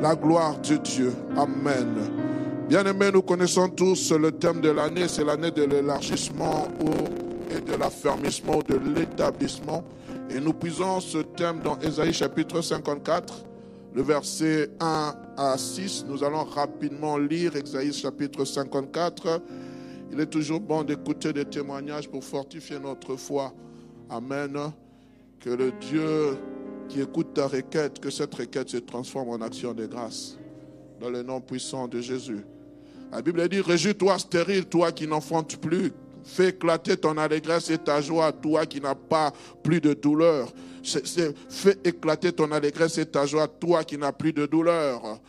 la gloire de Dieu. Amen. Bien-aimés, nous connaissons tous le thème de l'année, c'est l'année de l'élargissement et de l'affermissement de l'établissement. Et nous puisons ce thème dans Ésaïe chapitre 54, le verset 1 à 6. Nous allons rapidement lire Ésaïe chapitre 54. Il est toujours bon d'écouter des témoignages pour fortifier notre foi. Amen. Que le Dieu qui écoute ta requête, que cette requête se transforme en action de grâce. Dans le nom puissant de Jésus. La Bible dit, réjouis-toi stérile, toi qui n'enfantes plus. Fais éclater ton allégresse et ta joie, toi qui n'as pas plus de douleur. fais éclater ton allégresse et ta joie, toi qui n'as plus de douleur.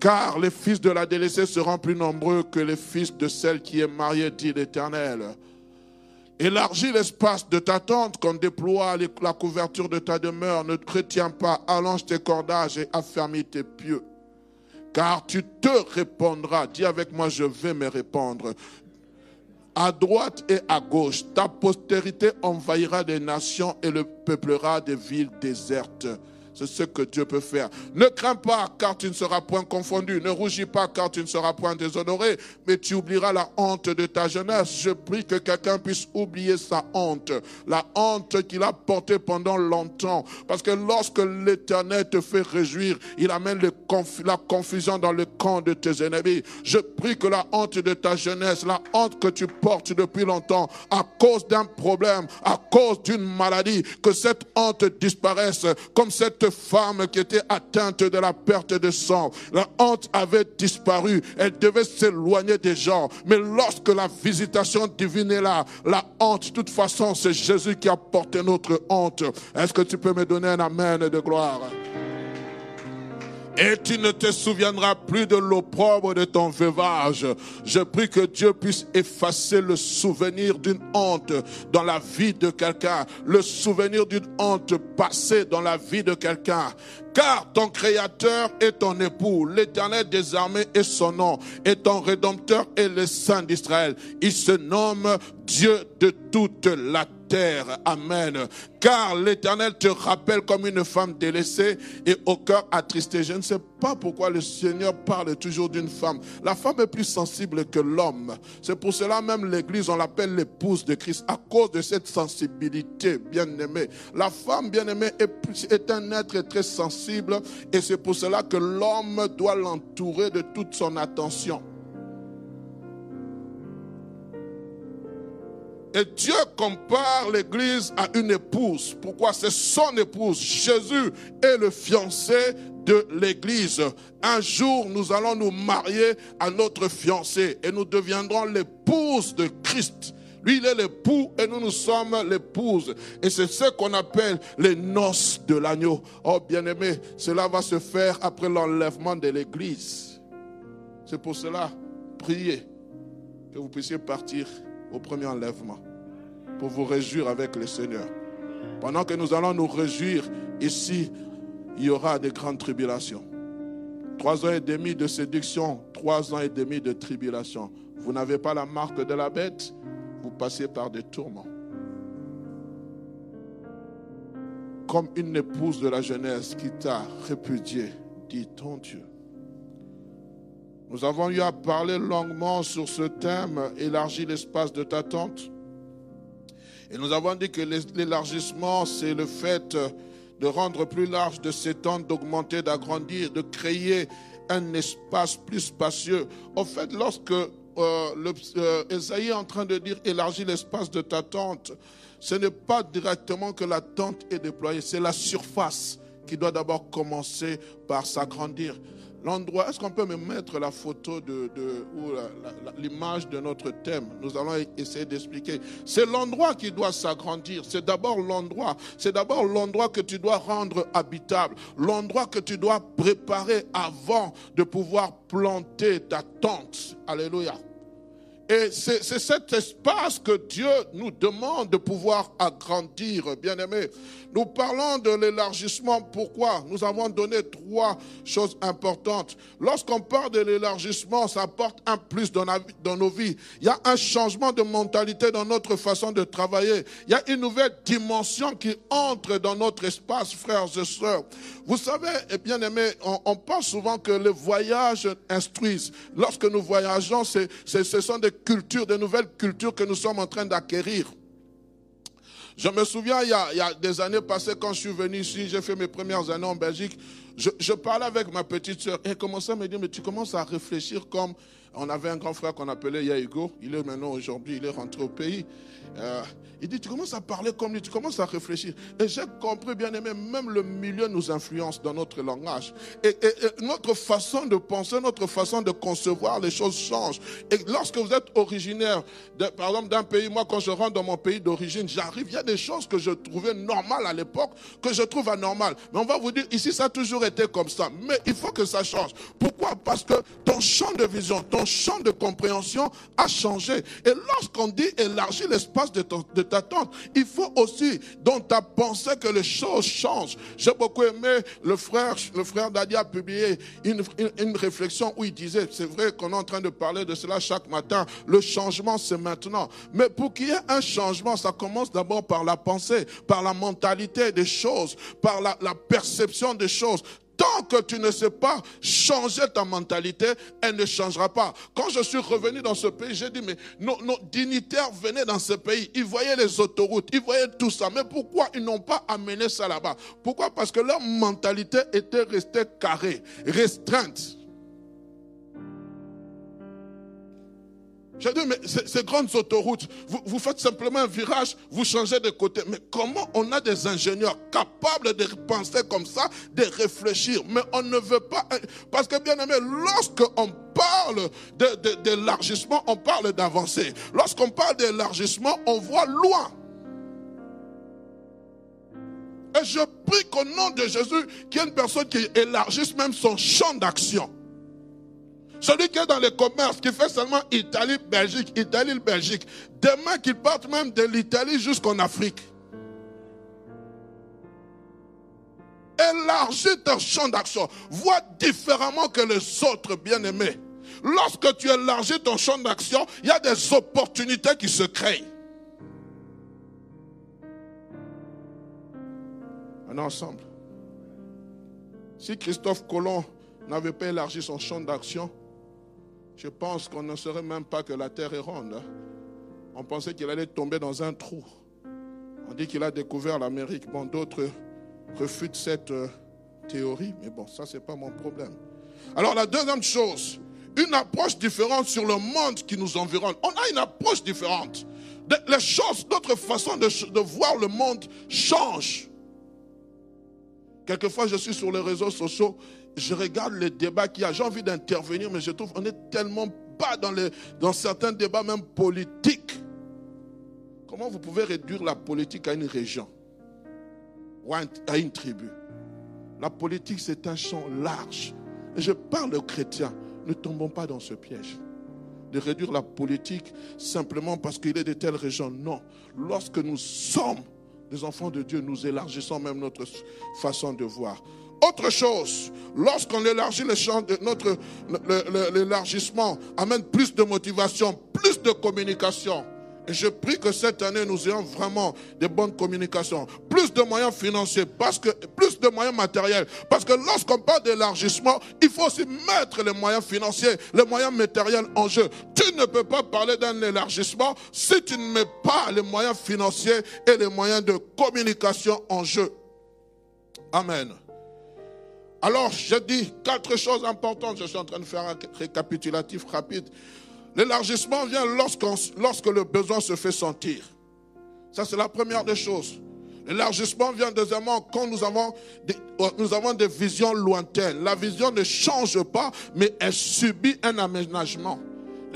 Car les fils de la délaissée seront plus nombreux que les fils de celle qui est mariée, dit l'Éternel. Élargis l'espace de ta tente qu'on déploie la couverture de ta demeure. Ne te retiens pas, allonge tes cordages et affermis tes pieux. Car tu te répondras. Dis avec moi, je vais me répondre. À droite et à gauche, ta postérité envahira des nations et le peuplera des villes désertes. C'est ce que Dieu peut faire. Ne crains pas car tu ne seras point confondu. Ne rougis pas car tu ne seras point déshonoré. Mais tu oublieras la honte de ta jeunesse. Je prie que quelqu'un puisse oublier sa honte. La honte qu'il a portée pendant longtemps. Parce que lorsque l'éternel te fait réjouir, il amène la confusion dans le camp de tes ennemis. Je prie que la honte de ta jeunesse, la honte que tu portes depuis longtemps, à cause d'un problème, à cause d'une maladie, que cette honte disparaisse comme cette femme qui était atteinte de la perte de sang. La honte avait disparu. Elle devait s'éloigner des gens. Mais lorsque la visitation divine est là, la honte, de toute façon, c'est Jésus qui a porté notre honte. Est-ce que tu peux me donner un amen de gloire? Et tu ne te souviendras plus de l'opprobre de ton veuvage. Je prie que Dieu puisse effacer le souvenir d'une honte dans la vie de quelqu'un, le souvenir d'une honte passée dans la vie de quelqu'un. Car ton Créateur est ton époux, l'Éternel des armées est son nom, et ton Rédempteur est le Saint d'Israël. Il se nomme Dieu de toute la Amen. Car l'Éternel te rappelle comme une femme délaissée et au cœur attristé. Je ne sais pas pourquoi le Seigneur parle toujours d'une femme. La femme est plus sensible que l'homme. C'est pour cela même l'Église, on l'appelle l'épouse de Christ, à cause de cette sensibilité bien-aimée. La femme bien-aimée est, est un être très sensible et c'est pour cela que l'homme doit l'entourer de toute son attention. Et Dieu compare l'Église à une épouse. Pourquoi? C'est son épouse. Jésus est le fiancé de l'Église. Un jour, nous allons nous marier à notre fiancé et nous deviendrons l'épouse de Christ. Lui, il est l'époux et nous, nous sommes l'épouse. Et c'est ce qu'on appelle les noces de l'agneau. Oh, bien-aimé, cela va se faire après l'enlèvement de l'Église. C'est pour cela, priez que vous puissiez partir au premier enlèvement pour vous réjouir avec le Seigneur. Pendant que nous allons nous réjouir ici, il y aura des grandes tribulations. Trois ans et demi de séduction, trois ans et demi de tribulation. Vous n'avez pas la marque de la bête, vous passez par des tourments. Comme une épouse de la jeunesse qui t'a répudié, dit ton Dieu. Nous avons eu à parler longuement sur ce thème, élargir l'espace de ta tente. Et nous avons dit que l'élargissement, c'est le fait de rendre plus large, de s'étendre, d'augmenter, d'agrandir, de créer un espace plus spacieux. Au fait, lorsque euh, euh, est en train de dire élargir l'espace de ta tente, ce n'est pas directement que la tente est déployée, c'est la surface qui doit d'abord commencer par s'agrandir l'endroit, est-ce qu'on peut me mettre la photo de, ou l'image de notre thème? Nous allons essayer d'expliquer. C'est l'endroit qui doit s'agrandir. C'est d'abord l'endroit. C'est d'abord l'endroit que tu dois rendre habitable. L'endroit que tu dois préparer avant de pouvoir planter ta tente. Alléluia. Et c'est cet espace que Dieu nous demande de pouvoir agrandir, bien aimé. Nous parlons de l'élargissement. Pourquoi? Nous avons donné trois choses importantes. Lorsqu'on parle de l'élargissement, ça apporte un plus dans, dans nos vies. Il y a un changement de mentalité dans notre façon de travailler. Il y a une nouvelle dimension qui entre dans notre espace, frères et sœurs. Vous savez, eh bien aimé, on, on parle souvent que les voyages instruisent. Lorsque nous voyageons, ce sont des cultures, de nouvelles cultures que nous sommes en train d'acquérir. Je me souviens, il y, a, des années passées, quand je suis venu ici, j'ai fait mes premières années en Belgique, je, je parlais avec ma petite soeur et elle commençait à me dire, mais tu commences à réfléchir comme on avait un grand frère qu'on appelait Yaïgo. Il est maintenant aujourd'hui, il est rentré au pays. Euh, il dit, tu commences à parler comme lui, tu commences à réfléchir. Et j'ai compris, bien aimé, même le milieu nous influence dans notre langage. Et, notre façon de penser, notre façon de concevoir les choses change. Et lorsque vous êtes originaire, par exemple, d'un pays, moi, quand je rentre dans mon pays d'origine, j'arrive, il y a des choses que je trouvais normales à l'époque, que je trouve anormales. Mais on va vous dire, ici, ça a toujours été comme ça. Mais il faut que ça change. Pourquoi? Parce que ton champ de vision, ton champ de compréhension a changé. Et lorsqu'on dit élargir l'espace de, ta tente, il faut aussi dans ta pensée que les choses changent. J'ai beaucoup aimé le frère, le frère Dadi publié une, réflexion où il disait, c'est vrai qu'on est en train de parler de cela chaque matin, le changement c'est maintenant. Mais pour qu'il y ait un changement, ça commence d'abord par la pensée, par la mentalité des choses, par la perception des choses. Tant que tu ne sais pas changer ta mentalité, elle ne changera pas. Quand je suis revenu dans ce pays, j'ai dit, mais nos, dignitaires venaient dans ce pays, ils voyaient les autoroutes, ils voyaient tout ça. Mais pourquoi ils n'ont pas amené ça là-bas? Pourquoi? Parce que leur mentalité était restée carrée, restreinte. J'ai dit, mais ces, grandes autoroutes, vous, vous, faites simplement un virage, vous changez de côté. Mais comment on a des ingénieurs capables de penser comme ça, de réfléchir? Mais on ne veut pas. Parce que bien aimé, lorsqu'on parle d'élargissement, on parle d'avancer. Lorsqu'on parle d'élargissement, on voit loin. Et je prie qu'au nom de Jésus, qu'il y ait une personne qui élargisse même son champ d'action. Celui qui est dans les commerces, qui fait seulement Italie, Belgique, Italie, Belgique, demain qu'il parte même de l'Italie jusqu'en Afrique. Élargis ton champ d'action. Vois différemment que les autres bien-aimés. Lorsque tu élargis ton champ d'action, il y a des opportunités qui se créent. On est ensemble. Si Christophe Colomb n'avait pas élargi son champ d'action, je pense qu'on ne saurait même pas que la terre est ronde. Hein. On pensait qu'il allait tomber dans un trou. On dit qu'il a découvert l'Amérique. Bon, d'autres refutent cette euh, théorie, mais bon, ça, ce n'est pas mon problème. Alors, la deuxième chose, une approche différente sur le monde qui nous environne. On a une approche différente. les choses, notre façon de, de voir le monde change. Quelquefois, je suis sur les réseaux sociaux je regarde les débats qu'il y a, j'ai envie d'intervenir, mais je trouve qu'on est tellement pas dans, les, dans certains débats même politiques. Comment vous pouvez réduire la politique à une région ou à une tribu? La politique, c'est un champ large. Et je parle aux chrétiens, ne tombons pas dans ce piège de réduire la politique simplement parce qu'il est de telles régions. Non. Lorsque nous sommes des enfants de Dieu, nous élargissons même notre façon de voir. Autre chose, lorsqu'on élargit le champ de notre l'élargissement amène plus de motivation, plus de communication. Et je prie que cette année, nous ayons vraiment de bonnes communications, plus de moyens financiers, parce que, plus de moyens matériels. Parce que lorsqu'on parle d'élargissement, il faut aussi mettre les moyens financiers, les moyens matériels en jeu. Tu ne peux pas parler d'un élargissement si tu ne mets pas les moyens financiers et les moyens de communication en jeu. Amen. Alors, je dis quatre choses importantes. Je suis en train de faire un récapitulatif rapide. L'élargissement vient lorsque le besoin se fait sentir. Ça, c'est la première des choses. L'élargissement vient deuxièmement quand nous avons, des, euh, nous avons des visions lointaines. La vision ne change pas, mais elle subit un aménagement.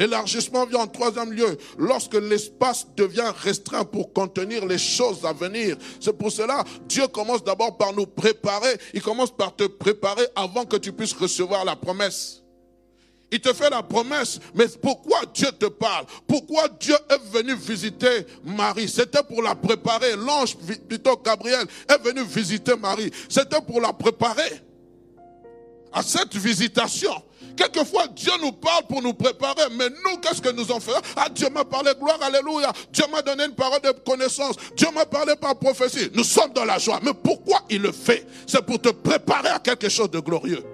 L'élargissement vient en troisième lieu lorsque l'espace devient restreint pour contenir les choses à venir. C'est pour cela Dieu commence d'abord par nous préparer. Il commence par te préparer avant que tu puisses recevoir la promesse. Il te fait la promesse, mais pourquoi Dieu te parle? Pourquoi Dieu est venu visiter Marie? C'était pour la préparer. L'ange, plutôt Gabriel, est venu visiter Marie. C'était pour la préparer à cette visitation. Quelquefois, Dieu nous parle pour nous préparer, mais nous, qu'est-ce que nous en faisons? Ah, Dieu m'a parlé, gloire, alléluia. Dieu m'a donné une parole de connaissance. Dieu m'a parlé par prophétie. Nous sommes dans la joie. Mais pourquoi il le fait? C'est pour te préparer à quelque chose de glorieux.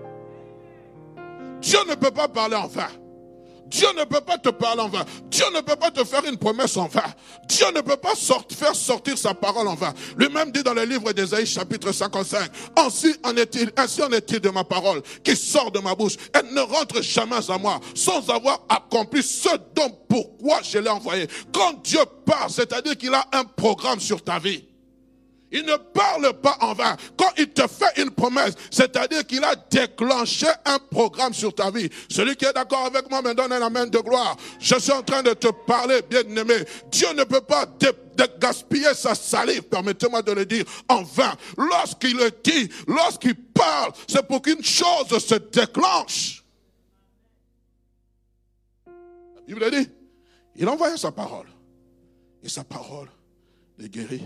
Dieu ne peut pas parler en vain. Dieu ne peut pas te parler en vain. Dieu ne peut pas te faire une promesse en vain. Dieu ne peut pas faire sortir sa parole en vain. Lui-même dit dans le livre d'Ésaïe chapitre 55, ainsi en est-il, ainsi en est-il de ma parole qui sort de ma bouche. Elle ne rentre jamais à moi sans avoir accompli ce dont pourquoi je l'ai envoyé. Quand Dieu parle, c'est-à-dire qu'il a un programme sur ta vie. Il ne parle pas en vain. Quand il te fait une promesse, c'est-à-dire qu'il a déclenché un programme sur ta vie. Celui qui est d'accord avec moi me donne un amen de gloire. Je suis en train de te parler, bien-aimé. Dieu ne peut pas gaspiller sa salive, permettez-moi de le dire, en vain. Lorsqu'il le dit, lorsqu'il parle, c'est pour qu'une chose se déclenche. La Bible dit, il envoyait sa parole. Et sa parole les guérit.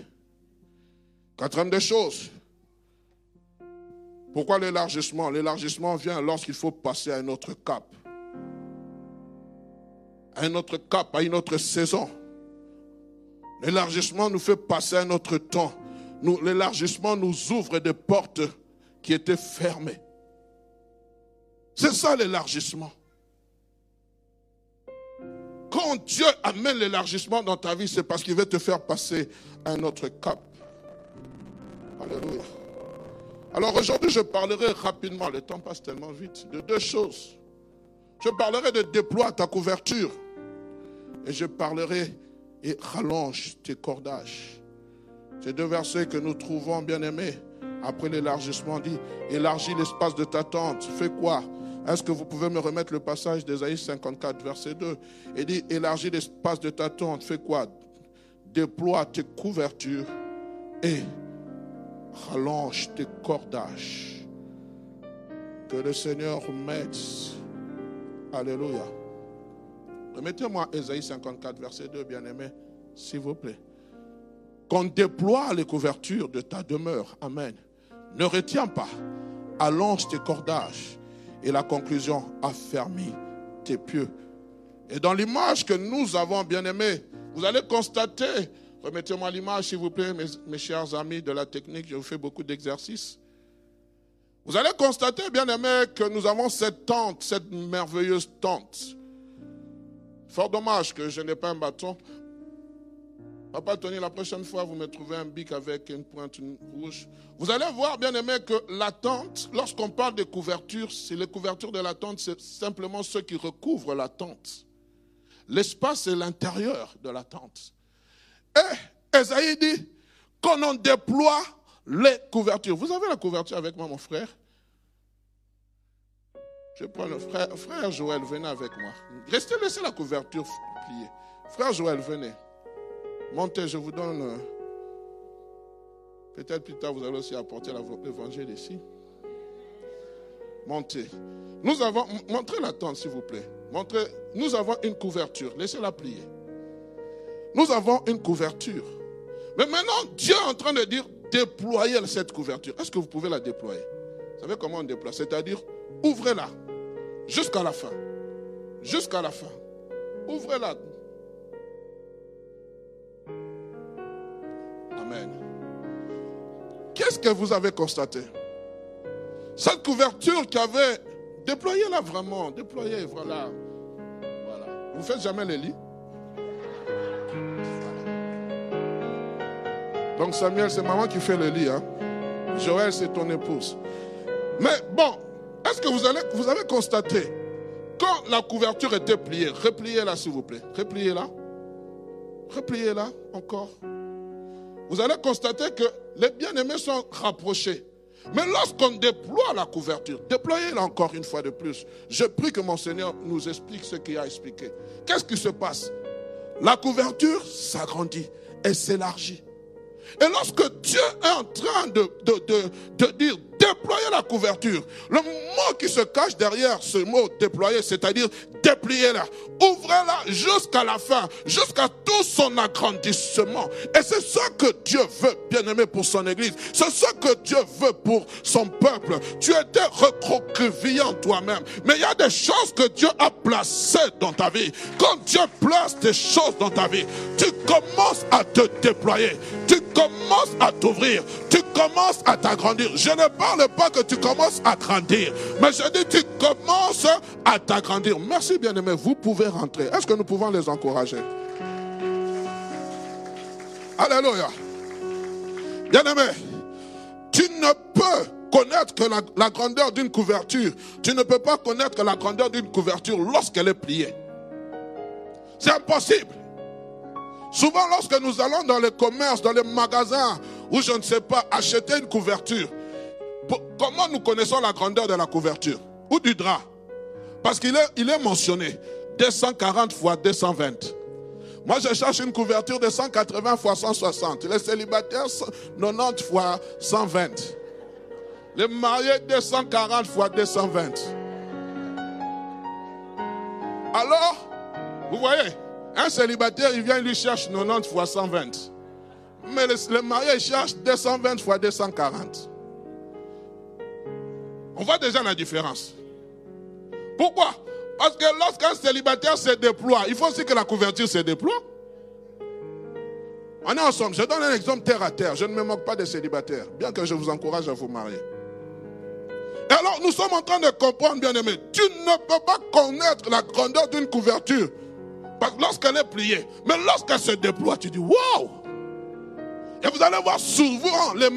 Quatrième des choses. Pourquoi l'élargissement? L'élargissement vient lorsqu'il faut passer à un autre cap. À un autre cap, à une autre saison. L'élargissement nous fait passer à un autre temps. L'élargissement nous ouvre des portes qui étaient fermées. C'est ça l'élargissement. Quand Dieu amène l'élargissement dans ta vie, c'est parce qu'il veut te faire passer à un autre cap. Alors aujourd'hui, je parlerai rapidement, le temps passe tellement vite, de deux choses. Je parlerai de déploie ta couverture. Et je parlerai et rallonge tes cordages. Ces deux versets que nous trouvons, bien aimés, après l'élargissement, dit élargis l'espace de ta tente. Fais quoi? Est-ce que vous pouvez me remettre le passage d'Ésaïe 54, verset 2 Il dit élargis l'espace de ta tente. Fais quoi? Déploie tes couvertures et rallonge tes cordages. Que le Seigneur mette. Alléluia. Remettez-moi Ésaïe 54, verset 2, bien-aimé, s'il vous plaît. Qu'on déploie les couvertures de ta demeure. Amen. Ne retiens pas. Allonge tes cordages. Et la conclusion, affermis tes pieux. Et dans l'image que nous avons, bien-aimé, vous allez constater Remettez-moi l'image, s'il vous plaît, mes, chers amis de la technique. Je vous fais beaucoup d'exercices. Vous allez constater, bien aimé, que nous avons cette tente, cette merveilleuse tente. Fort dommage que je n'ai pas un bâton. Papa Tony, la prochaine fois, vous me trouvez un bic avec une pointe rouge. Vous allez voir, bien aimé, que la tente, lorsqu'on parle de couverture, c'est les couvertures de la tente, c'est simplement ceux qui recouvrent la tente. L'espace, c'est l'intérieur de la tente. Et Esaïe dit qu'on en déploie les couvertures. Vous avez la couverture avec moi, mon frère? Je prends le frère. Frère Joël, venez avec moi. Restez, laissez la couverture pliée. Frère Joël, venez. Montez, je vous donne. Euh, peut-être plus tard, vous allez aussi apporter l'évangile ici. Montez. Nous avons. Montrez la tente, s'il vous plaît. Montrez. Nous avons une couverture. Laissez-la plier. Nous avons une couverture. Mais maintenant, Dieu est en train de dire déployer cette couverture. Est-ce que vous pouvez la déployer? Vous savez comment on déploie? C'est-à-dire, ouvrez-la jusqu'à la fin. Jusqu'à la fin. Ouvrez-la. Amen. Qu'est-ce que vous avez constaté? Cette couverture qui avait... Déployez-la vraiment. Déployez, voilà. Voilà. Vous faites jamais les lits? Donc Samuel, c'est maman qui fait le lit. Hein? Joël, c'est ton épouse. Mais bon, est-ce que vous, vous avez constaté, quand la couverture était pliée, repliez-la s'il vous plaît. Repliez-la. Repliez-la encore. vous allez constater que les bien-aimés sont rapprochés. Mais lorsqu'on déploie la couverture, déployez-la encore une fois de plus. Je prie que mon Seigneur nous explique ce qu'il a expliqué. Qu'est-ce qui se passe? La couverture s'agrandit et s'élargit. Et lorsque Dieu est en train de, de, dire déployer la couverture, le mot qui se cache derrière ce mot déployer, c'est-à-dire déplier-la, ouvrez-la jusqu'à la fin, jusqu'à tout son agrandissement. Et c'est ce que Dieu veut, bien aimé, pour son Église. C'est ce que Dieu veut pour son peuple. Tu étais en toi-même. Mais il y a des choses que Dieu a placées dans ta vie. Quand Dieu place des choses dans ta vie, tu commences à te déployer. Tu commences à t'ouvrir. Tu commences à t'agrandir. Je ne parle pas que tu commences à grandir. Mais je dis tu commences à t'agrandir. Merci bien-aimés. Vous pouvez rentrer. Est-ce que nous pouvons les encourager? Alléluia. Bien-aimé, tu ne peux connaître que la, grandeur d'une couverture. Tu ne peux pas connaître la grandeur d'une couverture lorsqu'elle est pliée. C'est impossible. Souvent, lorsque nous allons dans les commerces, dans les magasins, ou je ne sais pas, acheter une couverture, comment nous connaissons la grandeur de la couverture Ou du drap? Parce qu'il est, il mentionné 240 fois 220. Moi, je cherche une couverture de 180 fois 160. Les célibataires, 90 fois 120. Les mariés, 240 fois 220. Alors, vous voyez, un célibataire, il vient, il lui cherche 90 fois 120. Mais le, marié cherche 220 fois 240. On voit déjà la différence. Pourquoi? Parce que lorsqu'un célibataire se déploie, il faut aussi que la couverture se déploie. On est ensemble. Je donne un exemple terre à terre. Je ne me moque pas des célibataires, bien que je vous encourage à vous marier. Et alors, nous sommes en train de comprendre, bien aimé, tu ne peux pas connaître la grandeur d'une couverture lorsqu'elle est pliée, mais lorsqu'elle se déploie, tu dis, wow! Et vous allez voir souvent les,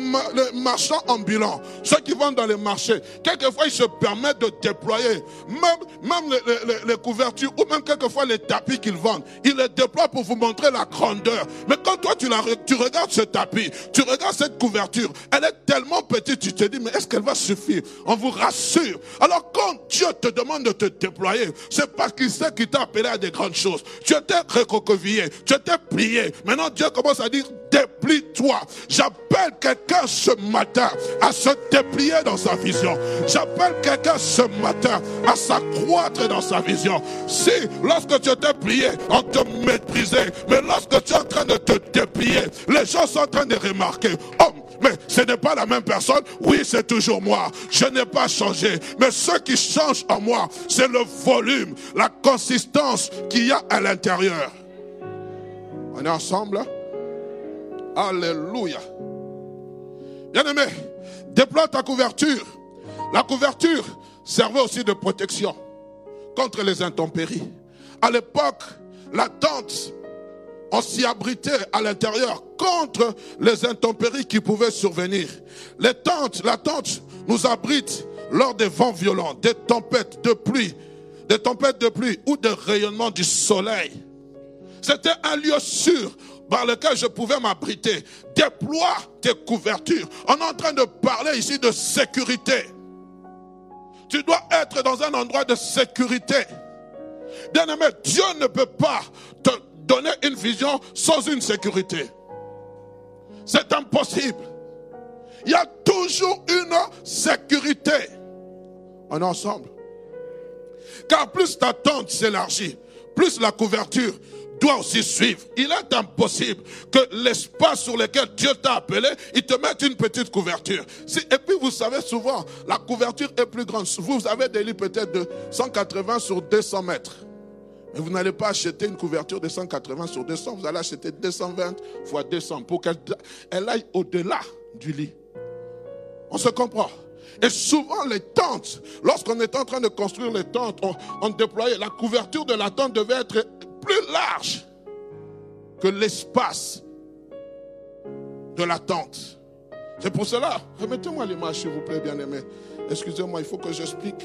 marchands ambulants, ceux qui vont dans les marchés, quelquefois ils se permettent de déployer même, les, couvertures ou même quelquefois les tapis qu'ils vendent. Ils les déploient pour vous montrer la grandeur. Mais quand toi tu regardes ce tapis, tu regardes cette couverture, elle est tellement petite, tu te dis, mais est-ce qu'elle va suffire? On vous rassure. Alors quand Dieu te demande de te déployer, c'est parce qu'il sait qu'il t'a appelé à des grandes choses. Tu étais recroquevillé, tu étais plié. Maintenant Dieu commence à dire, déplie-toi. J'appelle quelqu'un ce matin à se déplier dans sa vision. J'appelle quelqu'un ce matin à s'accroître dans sa vision. Si, lorsque tu t'es plié, on te méprisait, mais lorsque tu es en train de te déplier, les gens sont en train de remarquer, oh, mais ce n'est pas la même personne. Oui, c'est toujours moi. Je n'ai pas changé. Mais ce qui change en moi, c'est le volume, la consistance qu'il y a à l'intérieur. On est ensemble? Alléluia. Bien-aimé, déploie ta couverture. La couverture servait aussi de protection contre les intempéries. À l'époque, la tente, on s'y abritait à l'intérieur contre les intempéries qui pouvaient survenir. Les tentes, la tente nous abrite lors des vents violents, des tempêtes de pluie, des tempêtes de pluie ou des rayonnements du soleil. C'était un lieu sûr par lequel je pouvais m'abriter. Déploie tes couvertures. On est en train de parler ici de sécurité. Tu dois être dans un endroit de sécurité. Bien aimé, Dieu ne peut pas te donner une vision sans une sécurité. C'est impossible. Il y a toujours une sécurité. On ensemble. Car plus ta tente s'élargit, plus la couverture aussi suivre. Il est impossible que l'espace sur lequel Dieu t'a appelé, il te mette une petite couverture. et puis vous savez souvent, la couverture est plus grande. Vous avez des lits peut-être de 180 sur 200 mètres. Mais vous n'allez pas acheter une couverture de 180 sur 200, vous allez acheter 220 fois 200 pour qu'elle aille au-delà du lit. On se comprend. Et souvent les tentes, lorsqu'on était en train de construire les tentes, on déployait, la couverture de la tente devait être plus large que l'espace de la tente. C'est pour cela, remettez-moi l'image s'il vous plaît, bien-aimé. Excusez-moi, il faut que j'explique.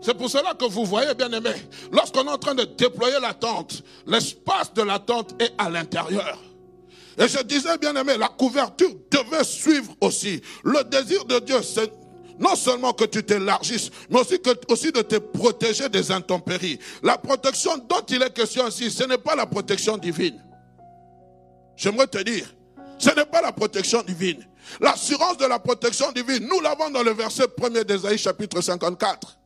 C'est pour cela que vous voyez, bien aimé, lorsqu'on est en train de déployer la tente, l'espace de la tente est à l'intérieur. Et je disais, bien aimé, la couverture devait suivre aussi. Le désir de Dieu, c'est non seulement que tu t'élargisses, mais aussi, que, aussi de te protéger des intempéries. La protection dont il est question ici, ce n'est pas la protection divine. J'aimerais te dire, ce n'est pas la protection divine. L'assurance de la protection divine, nous l'avons dans le verset 1er d'Ésaïe chapitre 54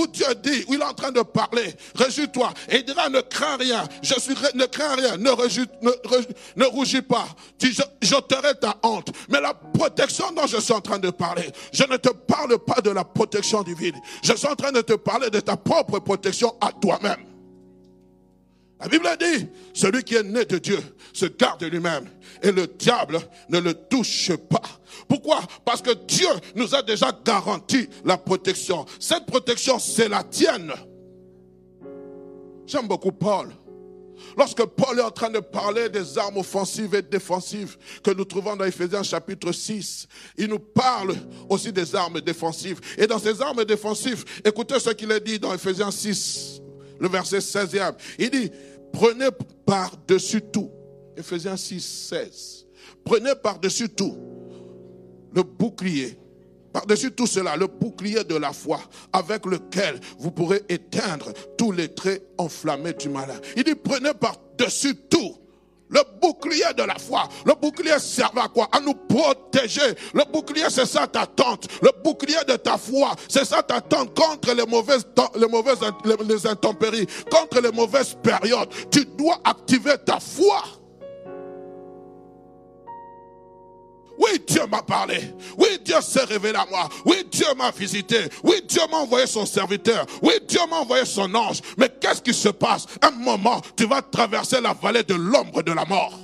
où Dieu dit, où il est en train de parler, réjouis-toi. Et il dira, ne crains rien, je suis, ne crains rien, ne, rougis pas, tu, j'ôterai ta honte. Mais la protection dont je suis en train de parler, je ne te parle pas de la protection divine. Je suis en train de te parler de ta propre protection à toi-même. La Bible dit, celui qui est né de Dieu se garde lui-même et le diable ne le touche pas. Pourquoi? Parce que Dieu nous a déjà garanti la protection. Cette protection, c'est la tienne. J'aime beaucoup Paul. Lorsque Paul est en train de parler des armes offensives et défensives que nous trouvons dans Ephésiens chapitre 6, il nous parle aussi des armes défensives. Et dans ces armes défensives, écoutez ce qu'il est dit dans Ephésiens 6, le verset 16e. Il dit, prenez par-dessus tout. Ephésiens 6, 16. Prenez par-dessus tout le bouclier. Par-dessus tout cela, le bouclier de la foi avec lequel vous pourrez éteindre tous les traits enflammés du malin. Il dit, prenez par-dessus tout le bouclier de la foi. Le bouclier sert à quoi? À nous protéger. Le bouclier, c'est ça ta tente. Le bouclier de ta foi, c'est ça ta tente contre les mauvaises, les mauvaises les intempéries, contre les mauvaises périodes. Tu dois activer ta foi. Dieu m'a parlé. Oui, Dieu s'est révélé à moi. Oui, Dieu m'a visité. Oui, Dieu m'a envoyé son serviteur. Oui, Dieu m'a envoyé son ange. Mais qu'est-ce qui se passe? Un moment, tu vas traverser la vallée de l'ombre de la mort.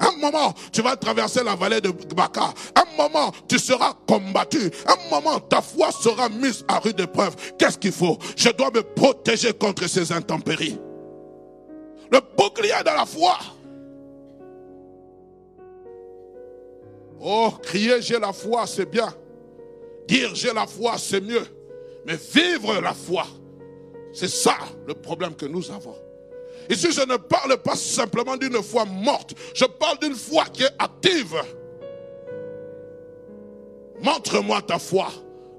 Un moment, tu vas traverser la vallée de Baka. Un moment, tu seras combattu. Un moment, ta foi sera mise à rude épreuve. Qu'est-ce qu'il faut? Je dois me protéger contre ces intempéries. Le bouclier de la foi. Oh, crier j'ai la foi, c'est bien. Dire j'ai la foi, c'est mieux. Mais vivre la foi, c'est ça le problème que nous avons. Ici, je ne parle pas simplement d'une foi morte, je parle d'une foi qui est active. Montre-moi ta foi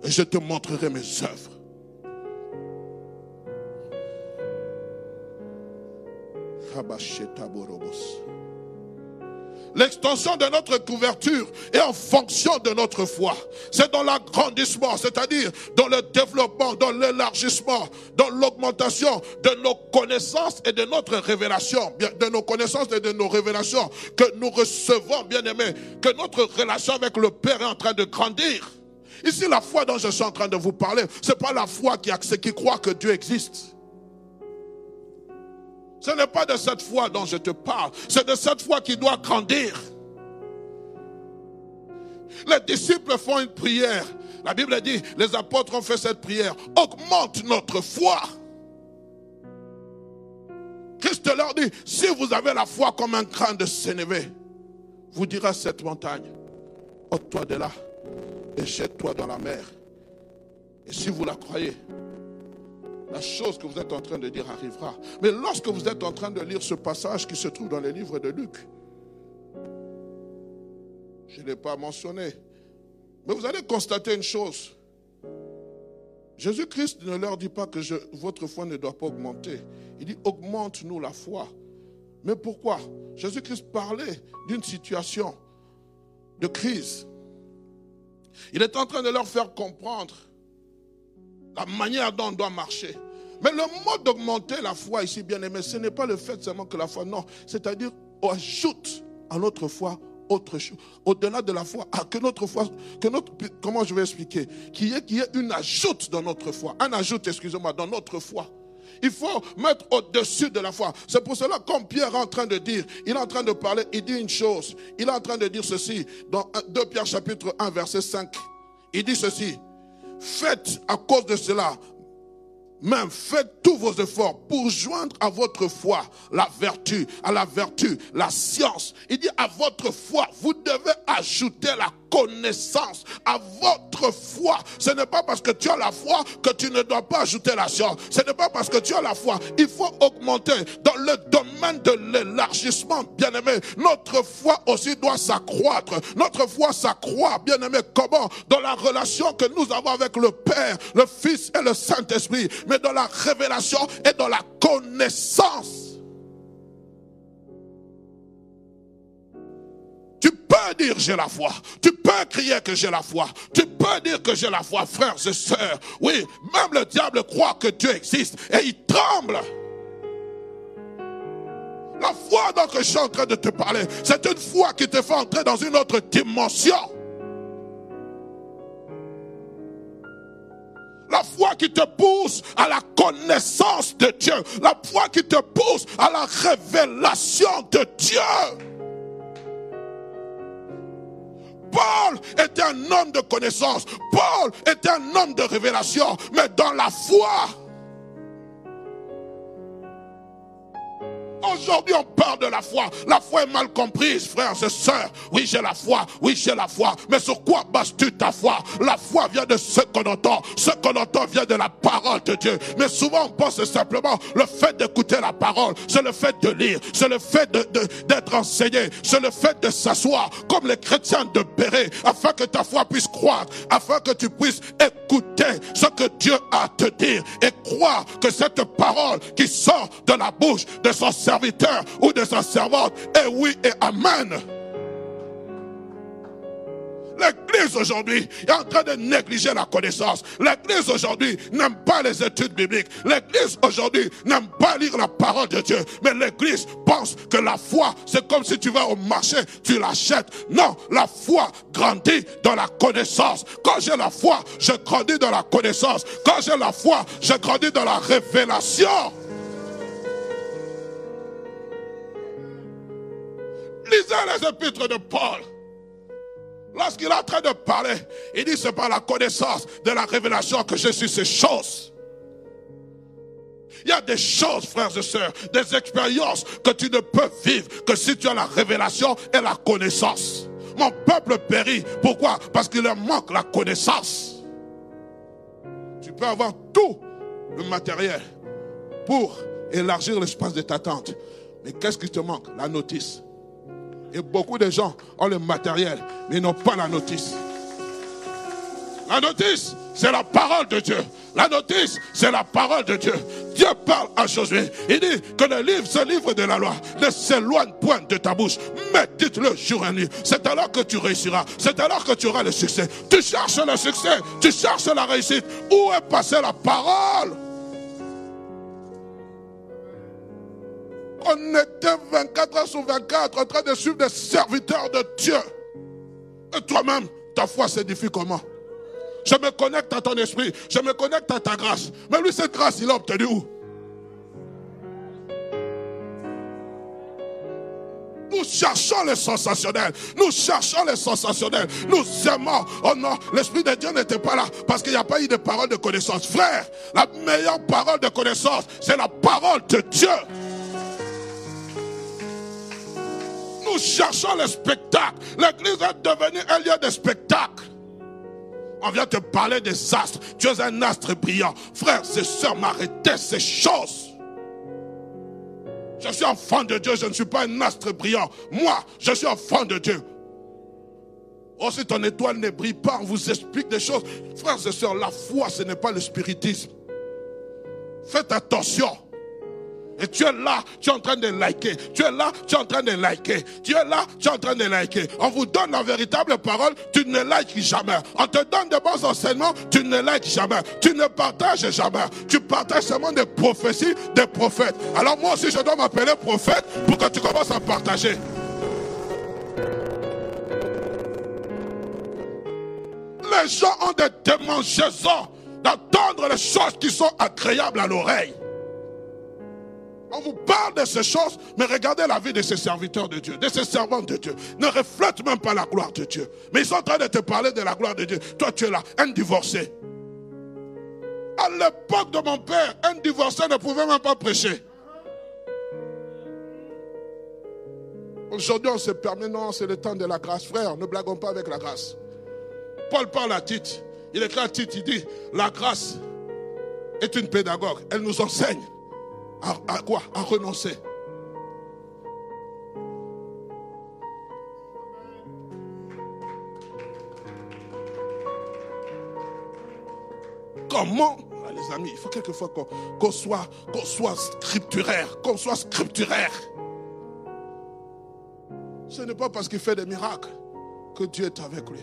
et je te montrerai mes œuvres. L'extension de notre couverture est en fonction de notre foi. C'est dans l'agrandissement, c'est-à-dire dans le développement, dans l'élargissement, dans l'augmentation de nos connaissances et de notre révélation, de nos connaissances et de nos révélations que nous recevons, bien aimés, que notre relation avec le Père est en train de grandir. Ici, la foi dont je suis en train de vous parler, c'est pas la foi qui, qui croit que Dieu existe. Ce n'est pas de cette foi dont je te parle, c'est de cette foi qui doit grandir. Les disciples font une prière. La Bible dit, les apôtres ont fait cette prière. Augmente notre foi. Christ leur dit, si vous avez la foi comme un grain de sénévé, vous direz à cette montagne, ôte-toi de là et jette-toi dans la mer. Et si vous la croyez, la chose que vous êtes en train de dire arrivera. Mais lorsque vous êtes en train de lire ce passage qui se trouve dans les livres de Luc, je ne l'ai pas mentionné, mais vous allez constater une chose. Jésus-Christ ne leur dit pas que votre foi ne doit pas augmenter. Il dit augmente-nous la foi. Mais pourquoi? Jésus-Christ parlait d'une situation de crise. Il est en train de leur faire comprendre la manière dont on doit marcher. Mais le mot d'augmenter la foi ici, bien aimé, ce n'est pas le fait seulement que la foi, non. C'est-à-dire, on ajoute à notre foi autre chose. Au-delà de la foi, ah, que notre foi, que notre, comment je vais expliquer? Qu'il y, ait, y ait une ajoute dans notre foi. Un ajoute, excusez-moi, dans notre foi. Il faut mettre au-dessus de la foi. C'est pour cela, comme Pierre est en train de dire, il est en train de parler, il dit une chose. Il est en train de dire ceci dans 2 Pierre chapitre 1, verset 5. Il dit ceci. Faites à cause de cela, même faites tous vos efforts pour joindre à votre foi la vertu, à la vertu, la science. Il dit à votre foi, vous devez ajouter la connaissance à votre foi. Ce n'est pas parce que tu as la foi que tu ne dois pas ajouter la science. Ce n'est pas parce que tu as la foi. Il faut augmenter dans le domaine de l'élargissement, bien-aimé. Notre foi aussi doit s'accroître. Notre foi s'accroît, bien-aimé. Comment? Dans la relation que nous avons avec le Père, le Fils et le Saint-Esprit. Mais dans la révélation et dans la connaissance. Peux dire j'ai la foi. Tu peux crier que j'ai la foi. Tu peux dire que j'ai la foi, frères et sœurs. Oui, même le diable croit que Dieu existe et il tremble. La foi dont je suis en train de te parler, c'est une foi qui te fait entrer dans une autre dimension. La foi qui te pousse à la connaissance de Dieu. La foi qui te pousse à la révélation de Dieu. Paul était un homme de connaissance. Paul était un homme de révélation. Mais dans la foi, Aujourd'hui, on parle de la foi. La foi est mal comprise, frères et sœurs. Oui, j'ai la foi. Oui, j'ai la foi. Mais sur quoi bases-tu ta foi? La foi vient de ce qu'on entend. Ce qu'on entend vient de la parole de Dieu. Mais souvent, on pense simplement le fait d'écouter la parole. C'est le fait de lire. C'est le fait d'être enseigné. C'est le fait de s'asseoir comme les chrétiens de Béret afin que ta foi puisse croître. Afin que tu puisses écouter ce que Dieu a à te dire et croire que cette parole qui sort de la bouche de son ou de sa servante et oui et amen. L'église aujourd'hui est en train de négliger la connaissance. L'église aujourd'hui n'aime pas les études bibliques. L'église aujourd'hui n'aime pas lire la parole de Dieu. Mais l'église pense que la foi, c'est comme si tu vas au marché, tu l'achètes. Non, la foi grandit dans la connaissance. Quand j'ai la foi, je grandis dans la connaissance. Quand j'ai la foi, je grandis dans la révélation. Lisez les épîtres de Paul. Lorsqu'il est en train de parler, il dit c'est par la connaissance de la révélation que je suis ces choses. Il y a des choses, frères et sœurs, des expériences que tu ne peux vivre que si tu as la révélation et la connaissance. Mon peuple périt. Pourquoi? Parce qu'il leur manque la connaissance. Tu peux avoir tout le matériel pour élargir l'espace de ta tente. Mais qu'est-ce qui te manque? La notice. Et beaucoup de gens ont le matériel, mais n'ont pas la notice. La notice, c'est la parole de Dieu. La notice, c'est la parole de Dieu. Dieu parle à Josué. Il dit que le livre, ce livre de la loi, ne s'éloigne point de ta bouche. Mais dites-le jour et nuit. C'est alors que tu réussiras. C'est alors que tu auras le succès. Tu cherches le succès. Tu cherches la réussite. Où est passée la parole? On était 24 heures sur 24 en train de suivre des serviteurs de Dieu. Et toi-même, ta foi s'édifie comment? Je me connecte à ton esprit, je me connecte à ta grâce. Mais lui, cette grâce, il a obtenu où? Nous cherchons les sensationnels. Nous cherchons les sensationnels. Nous aimons. Oh non, l'Esprit de Dieu n'était pas là parce qu'il n'y a pas eu de parole de connaissance. Frère, la meilleure parole de connaissance, c'est la parole de Dieu. Cherchons le spectacle. L'église est devenue un lieu de spectacle. On vient te parler des astres. Tu es un astre brillant. Frères et sœurs, m'arrêtez ces choses. Je suis enfant de Dieu, je ne suis pas un astre brillant. Moi, je suis enfant de Dieu. Oh, si ton étoile ne brille pas, on vous explique des choses. Frères et sœurs, la foi, ce n'est pas le spiritisme. Faites attention. Et tu es là, tu es en train de liker. Tu es là, tu es en train de liker. Tu es là, tu es en train de liker. On vous donne la véritable parole, tu ne likes jamais. On te donne de bons enseignements, tu ne likes jamais. Tu ne partages jamais. Tu partages seulement des prophéties des prophètes. Alors moi aussi, je dois m'appeler prophète pour que tu commences à partager. Les gens ont des démangeaisons d'entendre les choses qui sont agréables à l'oreille. On vous parle de ces choses, mais regardez la vie de ces serviteurs de Dieu, de ces servants de Dieu. Ne reflète même pas la gloire de Dieu. Mais ils sont en train de te parler de la gloire de Dieu. Toi, tu es là, un divorcé. À l'époque de mon père, un divorcé ne pouvait même pas prêcher. Aujourd'hui, on se permet, non, c'est le temps de la grâce. Frère, ne blaguons pas avec la grâce. Paul parle à Tite. Il écrit à Tite, il dit, la grâce est une pédagogue. Elle nous enseigne à, quoi? À renoncer. Comment? Ah, Les amis, il faut quelquefois qu'on soit, qu'on soit scripturaire, qu'on soit scripturaire. Ce n'est pas parce qu'il fait des miracles que Dieu est avec lui.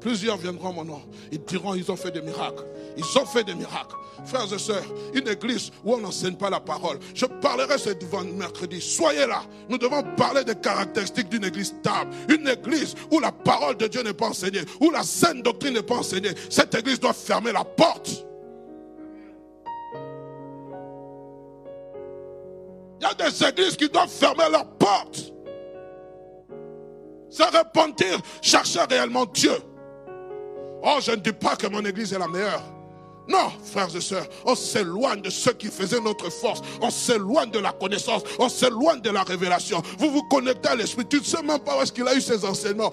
Plusieurs viendront mon nom. Ils diront ils ont fait des miracles. Ils ont fait des miracles. Frères et sœurs, une église où on n'enseigne pas la parole. Je parlerai ce mercredi. Soyez là. Nous devons parler des caractéristiques d'une église stable. Une église où la parole de Dieu n'est pas enseignée, où la saine doctrine n'est pas enseignée. Cette église doit fermer la porte. Il y a des églises qui doivent fermer leurs portes. Se repentir, chercher réellement Dieu. Oh, je ne dis pas que mon église est la meilleure. Non, frères et sœurs, on s'éloigne de ce qui faisait notre force. On s'éloigne de la connaissance. On s'éloigne de la révélation. Vous vous connectez à l'Esprit. Tu ne sais même pas où qu'il a eu ses enseignements.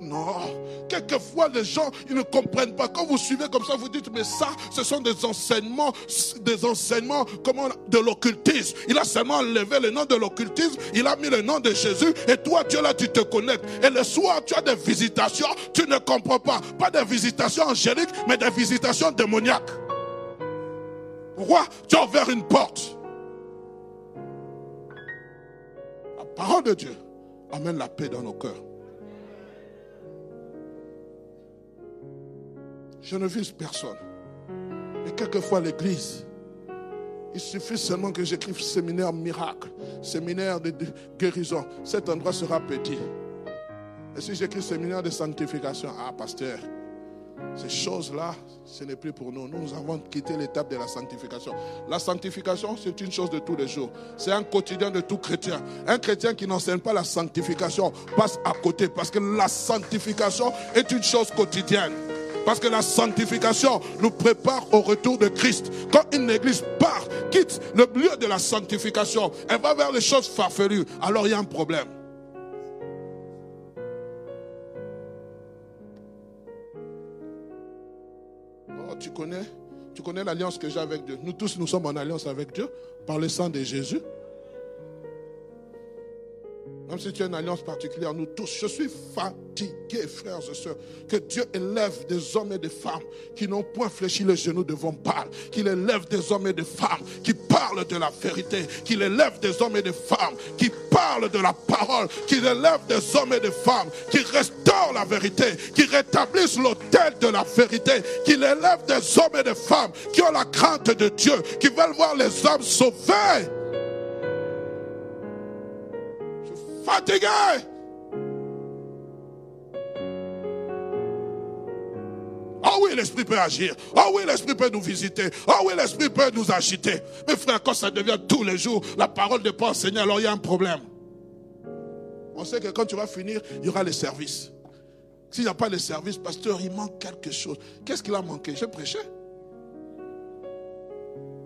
Non. Quelquefois, les gens, ils ne comprennent pas. Quand vous suivez comme ça, vous dites, mais ça, ce sont des enseignements, des enseignements, comment, de l'occultisme. Il a seulement enlevé le nom de l'occultisme. Il a mis le nom de Jésus. Et toi, Dieu, là, tu te connectes. Et le soir, tu as des visitations. Tu ne comprends pas. Pas des visitations angéliques, mais des visitations démoniaque. Pourquoi tu as ouvert une porte? La parole de Dieu amène la paix dans nos cœurs. Je ne vise personne. Mais quelquefois l'église, il suffit seulement que j'écrive séminaire miracle, séminaire de guérison. Cet endroit sera petit. Et si j'écris séminaire de sanctification, ah pasteur, ces choses-là, ce n'est plus pour nous. Nous avons quitté l'étape de la sanctification. La sanctification, c'est une chose de tous les jours. C'est un quotidien de tout chrétien. Un chrétien qui n'enseigne pas la sanctification passe à côté parce que la sanctification est une chose quotidienne. Parce que la sanctification nous prépare au retour de Christ. Quand une église part, quitte le lieu de la sanctification, elle va vers les choses farfelues, alors il y a un problème. Connais, tu connais l'alliance que j'ai avec Dieu. Nous tous, nous sommes en alliance avec Dieu par le sang de Jésus. Même si tu as une alliance particulière, nous tous, je suis fatigué, frères et sœurs, que Dieu élève des hommes et des femmes qui n'ont point fléchi les genoux devant Baal, qu'il élève des hommes et des femmes qui parlent de la vérité, qu'il élève des hommes et des femmes qui parlent de la parole, qu'il élève des hommes et des femmes qui restaurent la vérité, qui rétablissent l'autel de la vérité, qu'il élève des hommes et des femmes qui ont la crainte de Dieu, qui veulent voir les hommes sauvés. Fatigué. Oh oui, l'Esprit peut agir. Oh oui, l'Esprit peut nous visiter. Oh oui, l'Esprit peut nous agiter. Mais frère, quand ça devient tous les jours, la parole de pas alors il y a un problème. On sait que quand tu vas finir, il y aura les services. S'il n'y a pas les services, pasteur, il manque quelque chose. Qu'est-ce qu'il a manqué? J'ai prêché.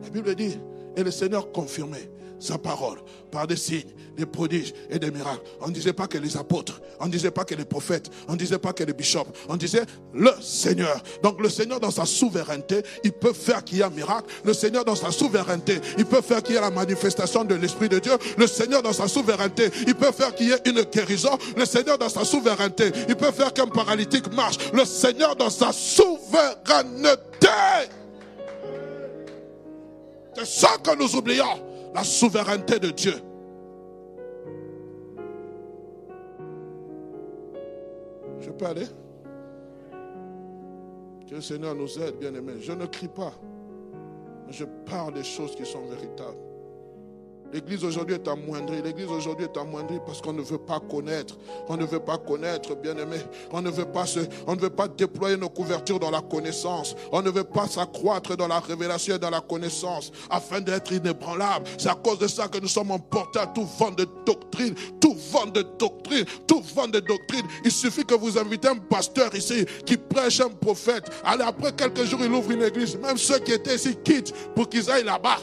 La Bible dit, et le Seigneur confirmait sa parole par des signes, des prodiges et des miracles. On ne disait pas que les apôtres, on ne disait pas que les prophètes, on ne disait pas que les bishops, on disait le Seigneur. Donc le Seigneur dans sa souveraineté, il peut faire qu'il y ait un miracle. Le Seigneur dans sa souveraineté, il peut faire qu'il y ait la manifestation de l'Esprit de Dieu. Le Seigneur dans sa souveraineté, il peut faire qu'il y ait une guérison. Le Seigneur dans sa souveraineté, il peut faire qu'un paralytique marche. Le Seigneur dans sa souveraineté. C'est ça que nous oublions la souveraineté de Dieu. Je peux aller? Que le Seigneur nous aide, bien aimés. Je ne crie pas. Je parle des choses qui sont véritables. L'église aujourd'hui est amoindrie. L'église aujourd'hui est amoindrie parce qu'on ne veut pas connaître. On ne veut pas connaître, bien-aimé. On ne veut pas se, on ne veut pas déployer nos couvertures dans la connaissance. On ne veut pas s'accroître dans la révélation et dans la connaissance afin d'être inébranlable. C'est à cause de ça que nous sommes emportés à tout vent de doctrine, tout vent de doctrine, tout vent de doctrine. Il suffit que vous invitez un pasteur ici qui prêche un prophète. Allez, après quelques jours, il ouvre une église. Même ceux qui étaient ici quittent pour qu'ils aillent là-bas.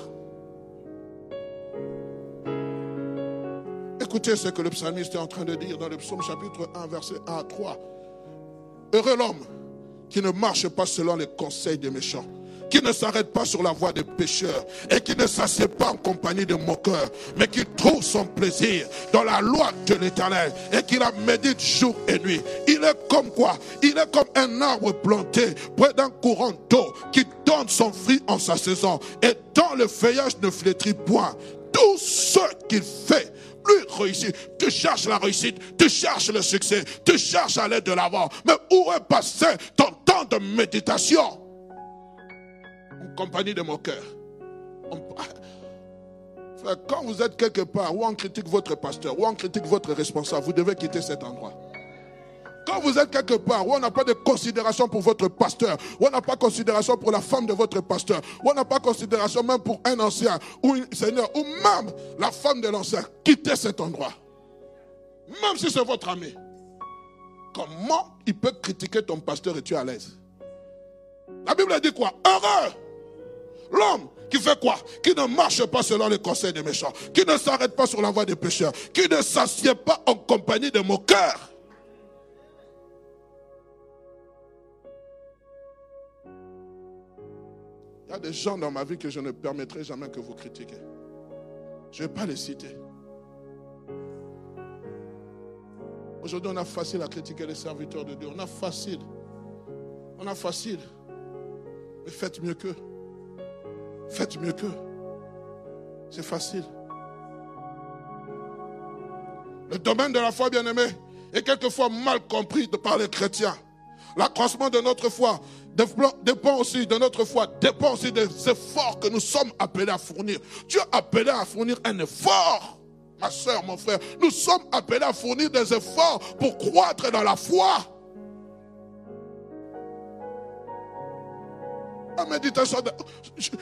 Écoutez ce que le psalmiste est en train de dire dans le psaume chapitre 1, verset 1 à 3. Heureux l'homme qui ne marche pas selon les conseils des méchants, qui ne s'arrête pas sur la voie des pécheurs et qui ne s'assied pas en compagnie de moqueurs, mais qui trouve son plaisir dans la loi de l'éternel et qui la médite jour et nuit. Il est comme quoi? Il est comme un arbre planté près d'un courant d'eau qui donne son fruit en sa saison et dont le feuillage ne flétrit point. Tout ce qu'il fait plus réussir. Tu cherches la réussite, tu cherches le succès, tu cherches à aller de l'avant. Mais où est passé ton temps de méditation? En compagnie de mon cœur. Quand vous êtes quelque part où on critique votre pasteur, où on critique votre responsable, vous devez quitter cet endroit. Quand vous êtes quelque part où on n'a pas de considération pour votre pasteur, où on n'a pas de considération pour la femme de votre pasteur, où on n'a pas de considération même pour un ancien ou un seigneur, ou même la femme de l'ancien, quittez cet endroit. Même si c'est votre ami. Comment il peut critiquer ton pasteur et tu es à l'aise? La Bible dit quoi? Heureux L'homme qui fait quoi? Qui ne marche pas selon les conseils des méchants, qui ne s'arrête pas sur la voie des pécheurs, qui ne s'assied pas en compagnie de moqueurs. Il y a des gens dans ma vie que je ne permettrai jamais que vous critiquez. Je ne vais pas les citer. Aujourd'hui, on a facile à critiquer les serviteurs de Dieu. On a facile. On a facile. Mais faites mieux qu'eux. Faites mieux qu'eux. C'est facile. Le domaine de la foi, bien aimé, est quelquefois mal compris par les chrétiens. L'accroissement de notre foi dépend aussi de notre foi, dépend aussi des efforts que nous sommes appelés à fournir. Es appelé à fournir un effort, ma soeur, mon frère. Nous sommes appelés à fournir des efforts pour croître dans la foi. La méditation,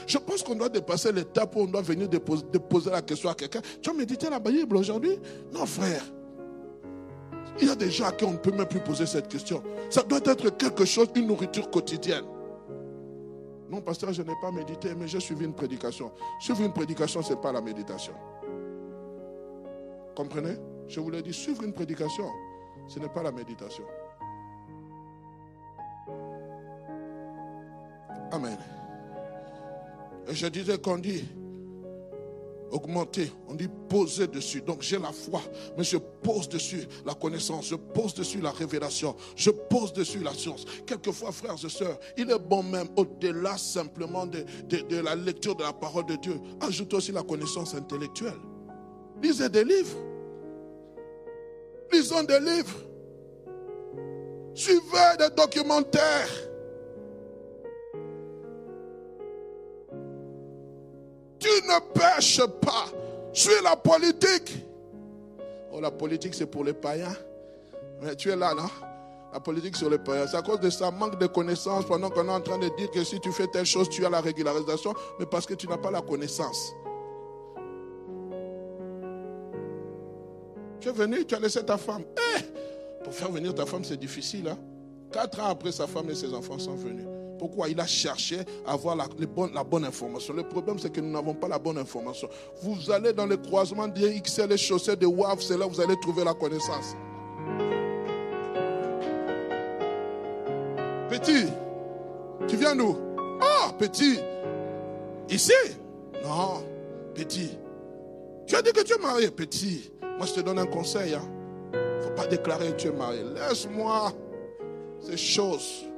je, pense qu'on doit dépasser l'étape où on doit venir déposer, déposer la question à quelqu'un. Tu as médité la Bible aujourd'hui? Non, frère. Il y a des gens à qui on ne peut même plus poser cette question. Ça doit être quelque chose, une nourriture quotidienne. Non, pasteur, je n'ai pas médité, mais j'ai suivi une prédication. Suivre une prédication, ce n'est pas la méditation. Comprenez? Je vous l'ai dit, suivre une prédication, ce n'est pas la méditation. Amen. Et je disais qu'on dit, augmenter, on dit poser dessus. Donc j'ai la foi, mais je pose dessus la connaissance, je pose dessus la révélation, je pose dessus la science. Quelquefois, frères et sœurs, il est bon même, au-delà simplement de, la lecture de la parole de Dieu, ajoute aussi la connaissance intellectuelle. Lisez des livres. Lisons des livres. Suivez des documentaires. Ne pêches pas. Suis la politique. Oh, la politique, c'est pour les païens. Mais tu es là, non La politique sur les païens. C'est à cause de ça, manque de connaissances pendant qu'on est en train de dire que si tu fais telle chose, tu as la régularisation, mais parce que tu n'as pas la connaissance. Tu es venu, tu as laissé ta femme. Eh, pour faire venir ta femme, c'est difficile. Hein? Quatre ans après, sa femme et ses enfants sont venus. Pourquoi Il a cherché à avoir la, bonne information. Le problème, c'est que nous n'avons pas la bonne information. Vous allez dans le croisement des XL, les chaussées de WAF, c'est là que vous allez trouver la connaissance. Petit, tu viens d'où? Ah, petit. Ici? Non, petit. Tu as dit que tu es marié, petit. Moi, je te donne un conseil. Il hein. ne faut pas déclarer que tu es marié. Laisse-moi ces choses.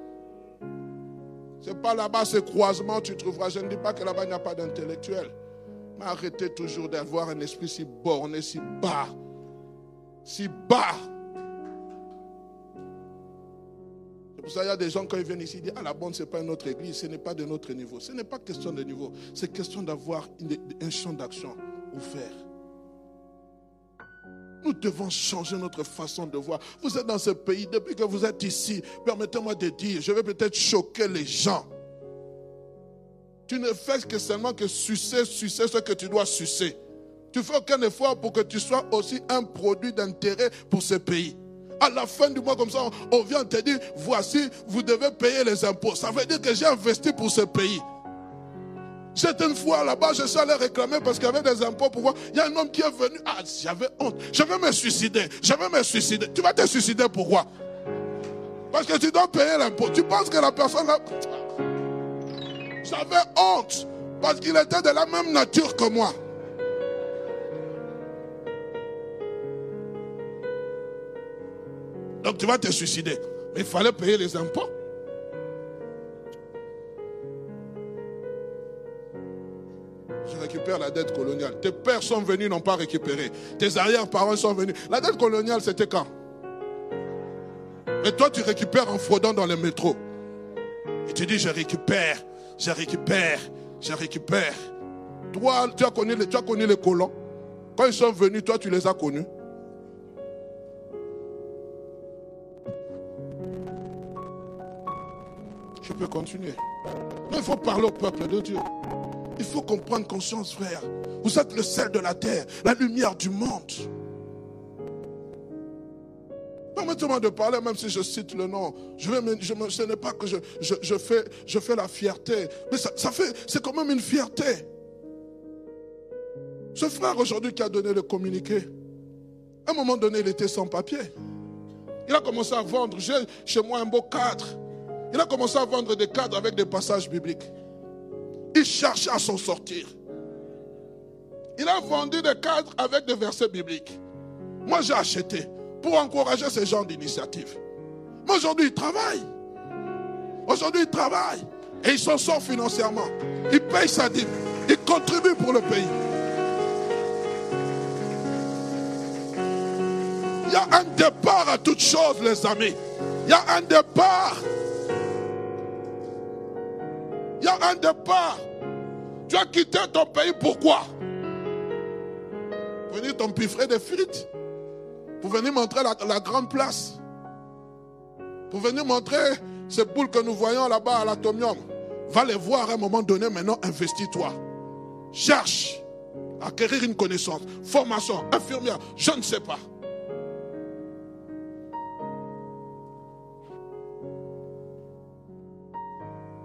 C'est pas là-bas, ce croisement, tu trouveras. Je ne dis pas que là-bas, il n'y a pas d'intellectuel. Mais arrêtez toujours d'avoir un esprit si borné, si bas. Si bas. C'est pour ça qu'il y a des gens, quand ils viennent ici, ils disent Ah, la bonne, ce n'est pas une autre église, ce n'est pas de notre niveau. Ce n'est pas question de niveau, c'est question d'avoir un champ d'action ouvert. Nous devons changer notre façon de voir. Vous êtes dans ce pays, depuis que vous êtes ici, permettez-moi de dire, je vais peut-être choquer les gens. Tu ne fais que seulement que sucer, sucer ce que tu dois sucer. Tu fais aucun effort pour que tu sois aussi un produit d'intérêt pour ce pays. À la fin du mois, comme ça, on vient te dire, voici, vous devez payer les impôts. Ça veut dire que j'ai investi pour ce pays. J'étais une fois là-bas, je suis allé réclamer parce qu'il y avait des impôts pour. Il y a un homme qui est venu. Ah, j'avais honte. Je vais me suicider. Je vais me suicider. Tu vas te suicider pourquoi Parce que tu dois payer l'impôt. Tu penses que la personne là. J'avais honte. Parce qu'il était de la même nature que moi. Donc tu vas te suicider. Mais il fallait payer les impôts. La dette coloniale. Tes pères sont venus, n'ont pas récupéré. Tes arrière-parents sont venus. La dette coloniale, c'était quand? Et toi, tu récupères en fraudant dans le métro. Et tu dis, je récupère, je récupère, je récupère. Toi, tu as connu les, tu as connu les colons. Quand ils sont venus, toi, tu les as connus. Je peux continuer. Mais il faut parler au peuple de Dieu. Il faut qu'on prenne conscience, frère. Vous êtes le sel de la terre, la lumière du monde. Permettez-moi de parler, même si je cite le nom. Je je, ce n'est pas que je, fais, la fierté, mais ça, ça fait, c'est quand même une fierté. Ce frère aujourd'hui qui a donné le communiqué, à un moment donné, il était sans papier. Il a commencé à vendre. J'ai chez moi un beau cadre. Il a commencé à vendre des cadres avec des passages bibliques. Il cherchait à s'en sortir. Il a vendu des cadres avec des versets bibliques. Moi, j'ai acheté pour encourager ce genre d'initiative. Mais aujourd'hui, il travaille. Aujourd'hui, il travaille. Et il s'en sort financièrement. Il paye sa dîme. Il contribue pour le pays. Il y a un départ à toutes choses, les amis. Il y a un départ il y a un départ. Tu as quitté ton pays, pourquoi? Pour venir t'empiffrer des frites. Pour venir montrer la, la, grande place. Pour venir montrer ces boules que nous voyons là-bas à l'atomium. Va les voir à un moment donné, maintenant investis-toi. Cherche acquérir une connaissance, formation, infirmière, je ne sais pas.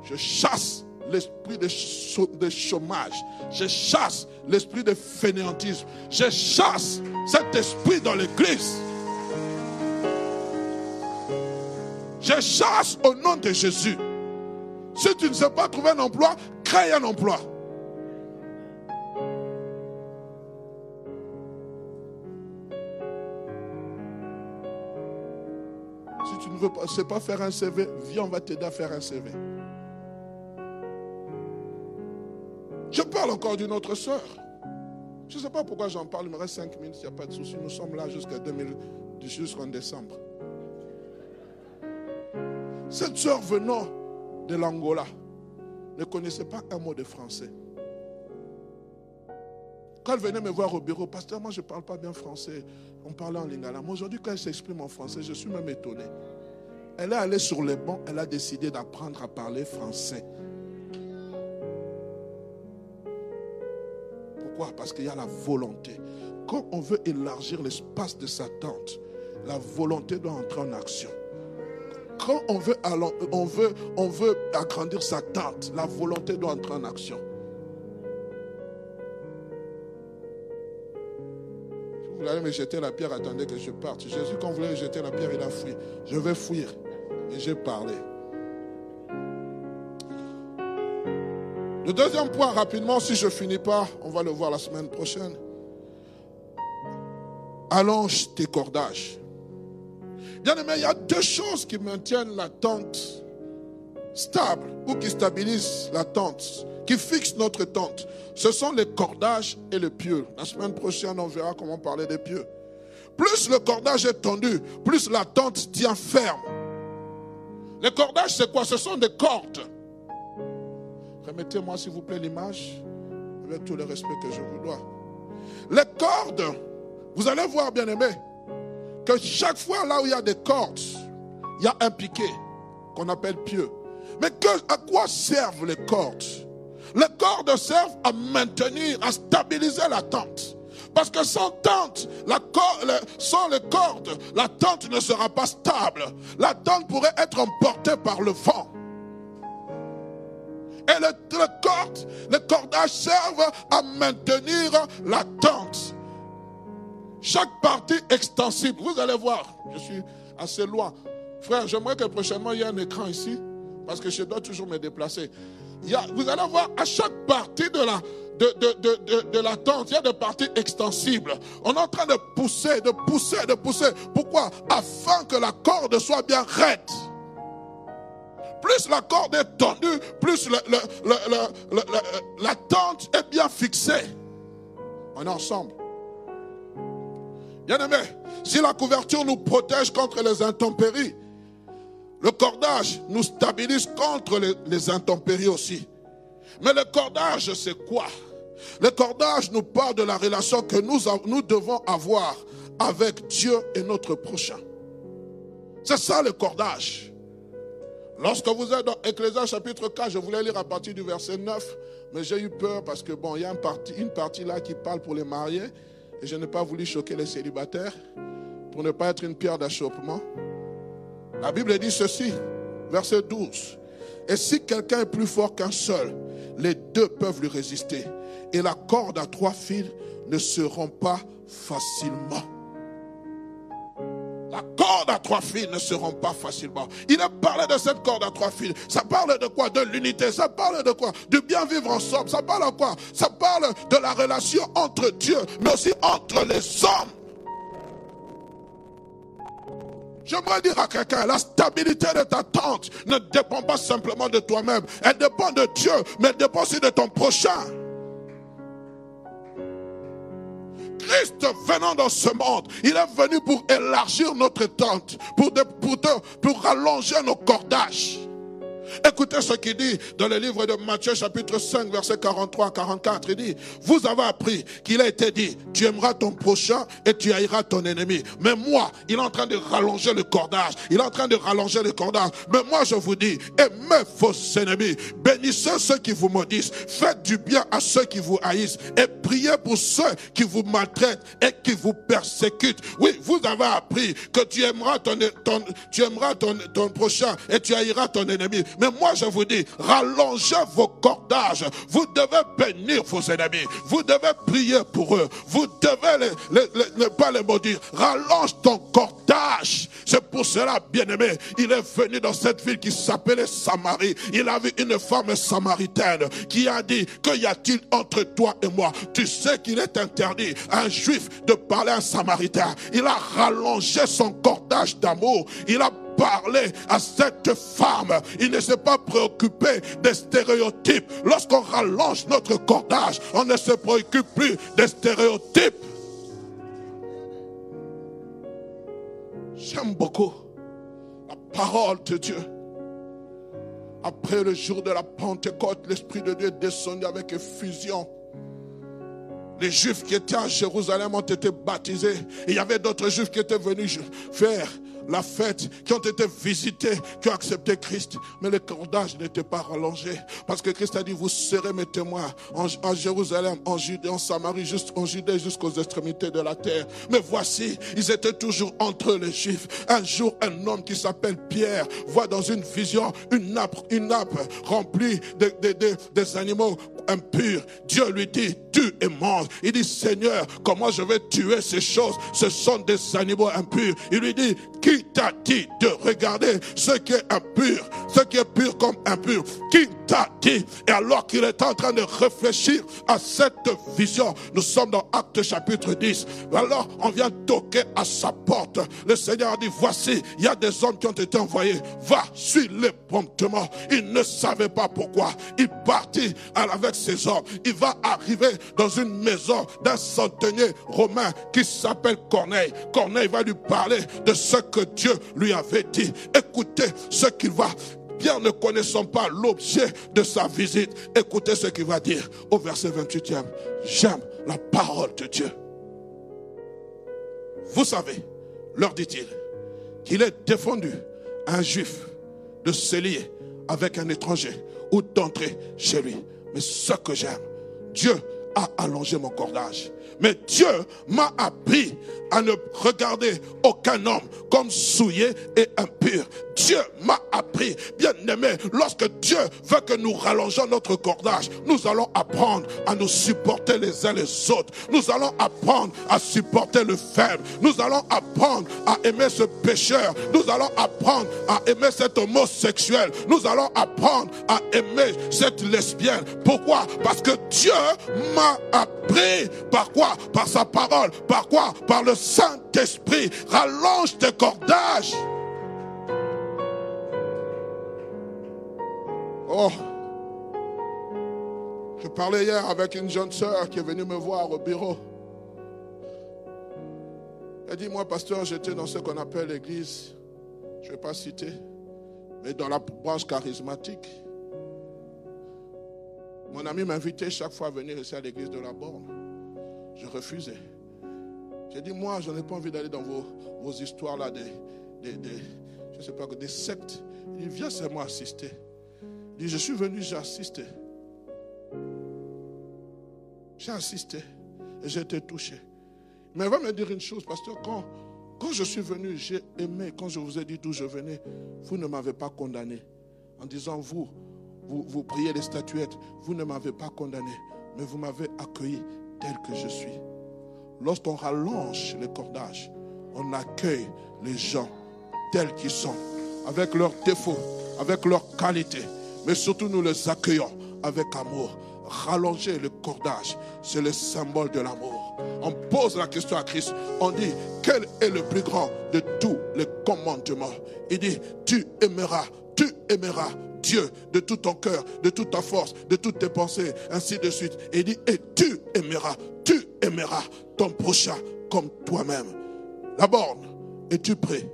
Je chasse l'esprit de chômage. Je chasse l'esprit de fainéantisme. Je chasse cet esprit dans l'église. Je chasse au nom de Jésus. Si tu ne sais pas trouver un emploi, crée un emploi. Si tu ne veux pas, sais pas faire un CV, viens, on va t'aider à faire un CV. Parle encore d'une autre sœur. Je ne sais pas pourquoi j'en parle, il me reste 5 minutes, il n'y a pas de souci. Nous sommes là jusqu'à jusqu'en décembre. Cette sœur venant de l'Angola ne connaissait pas un mot de français. Quand elle venait me voir au bureau, pasteur, moi je ne parle pas bien français. On parlait en lingala. Moi aujourd'hui, quand elle s'exprime en français, je suis même étonné. Elle est allée sur les bancs, elle a décidé d'apprendre à parler français. Parce qu'il y a la volonté. Quand on veut élargir l'espace de sa tente, la volonté doit entrer en action. Quand on veut, on veut, on veut agrandir sa tente, la volonté doit entrer en action. vous voulez me jeter la pierre, attendez que je parte. Jésus, quand vous voulez jeter la pierre, il a fui. Je vais fuir. Et j'ai parlé. Le deuxième point, rapidement, si je finis pas, on va le voir la semaine prochaine. Allonge tes cordages. Bien aimé, il y a deux choses qui maintiennent la tente stable ou qui stabilisent la tente, qui fixent notre tente. Ce sont les cordages et le pieu. La semaine prochaine, on verra comment parler des pieux. Plus le cordage est tendu, plus la tente tient ferme. Les cordages, c'est quoi? Ce sont des cordes Remettez-moi s'il vous plaît l'image avec tout le respect que je vous dois. Les cordes, vous allez voir, bien aimé, que chaque fois là où il y a des cordes, il y a un piquet qu'on appelle pieux. Mais à quoi servent les cordes? Les cordes servent à maintenir, à stabiliser la tente. Parce que sans tente, sans les cordes, la tente ne sera pas stable. La tente pourrait être emportée par le vent. Et les, cordes, les cordages servent à maintenir la tente. Chaque partie extensible, vous allez voir, je suis assez loin. Frère, j'aimerais que prochainement il y ait un écran ici, parce que je dois toujours me déplacer. vous allez voir à chaque partie de la, de, de, la tente, il y a des parties extensibles. On est en train de pousser, de pousser, de pousser. Pourquoi? Afin que la corde soit bien raide. Plus la corde est tendue, plus la tente est bien fixée. On est ensemble. Bien aimé, si la couverture nous protège contre les intempéries, le cordage nous stabilise contre les, intempéries aussi. Mais le cordage, c'est quoi? Le cordage nous parle de la relation que nous, nous devons avoir avec Dieu et notre prochain. C'est ça le cordage. Lorsque vous êtes dans Ecclésias chapitre 4, je voulais lire à partir du verset 9, mais j'ai eu peur parce que bon, il y a une partie, là qui parle pour les mariés, et je n'ai pas voulu choquer les célibataires pour ne pas être une pierre d'achoppement. La Bible dit ceci, verset 12. Et si quelqu'un est plus fort qu'un seul, les deux peuvent lui résister. Et la corde à trois fils ne se rompt pas facilement. La corde à trois fils ne se rompt pas facilement. Il a parlé de cette corde à trois fils. Ça parle de quoi? De l'unité. Ça parle de quoi? De bien vivre ensemble. Ça parle de quoi? Ça parle de la relation entre Dieu, mais aussi entre les hommes. J'aimerais dire à quelqu'un, la stabilité de ta tente ne dépend pas simplement de toi-même. Elle dépend de Dieu, mais elle dépend aussi de ton prochain. Christ venant dans ce monde, il est venu pour élargir notre tente, pour, pour rallonger nos cordages. Écoutez ce qu'il dit dans le livre de Matthieu chapitre 5 verset 43 à 44. Il dit, vous avez appris qu'il a été dit, tu aimeras ton prochain et tu haïras ton ennemi. Mais moi, il est en train de rallonger le cordage. Il est en train de rallonger le cordage. Mais moi, je vous dis, aimez vos ennemis. Bénissez ceux qui vous maudissent. Faites du bien à ceux qui vous haïssent. Et priez pour ceux qui vous maltraitent et qui vous persécutent. Oui, vous avez appris que tu aimeras ton, aimeras ton prochain et tu haïras ton ennemi. Mais moi, je vous dis, rallongez vos cordages. Vous devez bénir vos ennemis. Vous devez prier pour eux. Vous devez ne pas les maudire. Rallonge ton cordage. C'est pour cela, bien-aimé, il est venu dans cette ville qui s'appelait Samarie. Il a vu une femme samaritaine qui a dit, que y a-t-il entre toi et moi? Tu sais qu'il est interdit à un juif de parler à un samaritain. Il a rallongé son cordage d'amour. Il a parler à cette femme. Il ne s'est pas préoccupé des stéréotypes. Lorsqu'on rallonge notre cordage, on ne se préoccupe plus des stéréotypes. J'aime beaucoup la parole de Dieu. Après le jour de la Pentecôte, l'Esprit de Dieu est descendu avec effusion. Les Juifs qui étaient à Jérusalem ont été baptisés. Il y avait d'autres Juifs qui étaient venus faire la fête, qui ont été visités, qui ont accepté Christ. Mais le cordage n'était pas rallongé. Parce que Christ a dit, vous serez mes témoins en, Jérusalem, en Judée, en Samarie, juste, en Judée jusqu'aux extrémités de la terre. Mais voici, ils étaient toujours entre les Juifs. Un jour, un homme qui s'appelle Pierre voit dans une vision une nappe, remplie de, des animaux impurs. Dieu lui dit, tue et mange. Il dit, Seigneur, comment je vais tuer ces choses? Ce sont des animaux impurs. Il lui dit, qui t'a dit de regarder ce qui est impur, ce qui est pur comme impur? Qui t'a dit? Et alors qu'il est en train de réfléchir à cette vision, nous sommes dans Acte chapitre 10. Alors on vient toquer à sa porte. Le Seigneur a dit, voici, il y a des hommes qui ont été envoyés. Va, suis-les promptement. Il ne savait pas pourquoi. Il partit avec ses hommes. Il va arriver dans une maison d'un centenier romain qui s'appelle Corneille. Corneille va lui parler de ce que Dieu lui avait dit. Écoutez ce qu'il va bien ne connaissant pas l'objet de sa visite, écoutez ce qu'il va dire au verset 28e. J'aime la parole de Dieu. Vous savez, leur dit-il, qu'il est défendu à un juif de se lier avec un étranger ou d'entrer chez lui. Mais ce que j'aime, Dieu a allongé mon cordage. Mais Dieu m'a appris à ne regarder aucun homme comme souillé et impur. Dieu m'a appris, bien aimé, lorsque Dieu veut que nous rallongeons notre cordage, nous allons apprendre à nous supporter les uns les autres. Nous allons apprendre à supporter le faible. Nous allons apprendre à aimer ce pécheur. Nous allons apprendre à aimer cet homosexuel. Nous allons apprendre à aimer cette lesbienne. Pourquoi? Parce que Dieu m'a appris. Par quoi? Par sa parole. Par quoi? Par le Saint-Esprit. Rallonge tes cordages. Oh, je parlais hier avec une jeune sœur qui est venue me voir au bureau. Elle dit, moi, pasteur, j'étais dans ce qu'on appelle l'église, je ne vais pas citer, mais dans la branche charismatique. Mon ami m'invitait chaque fois à venir ici à l'église de la Borne. Je refusais. J'ai dit, moi, je n'ai pas envie d'aller dans vos, histoires là, des, je sais pas, des sectes. Il dit, viens seulement assister. Je suis venu, j'ai assisté. J'ai assisté et j'ai été touché. Mais il va me dire une chose, pasteur, quand, quand je suis venu, j'ai aimé, quand je vous ai dit d'où je venais, vous ne m'avez pas condamné. En disant, vous, vous, vous priez les statuettes, vous ne m'avez pas condamné, mais vous m'avez accueilli tel que je suis. Lorsqu'on rallonge les cordages, on accueille les gens tels qu'ils sont, avec leurs défauts, avec leurs qualités, mais surtout nous les accueillons avec amour. Rallonger le cordage, c'est le symbole de l'amour. On pose la question à Christ, on dit, quel est le plus grand de tous les commandements? Il dit, tu aimeras, tu aimeras Dieu de tout ton cœur, de toute ta force, de toutes tes pensées, ainsi de suite. Il dit, et tu aimeras, tu aimeras ton prochain comme toi-même. La borne, es-tu prêt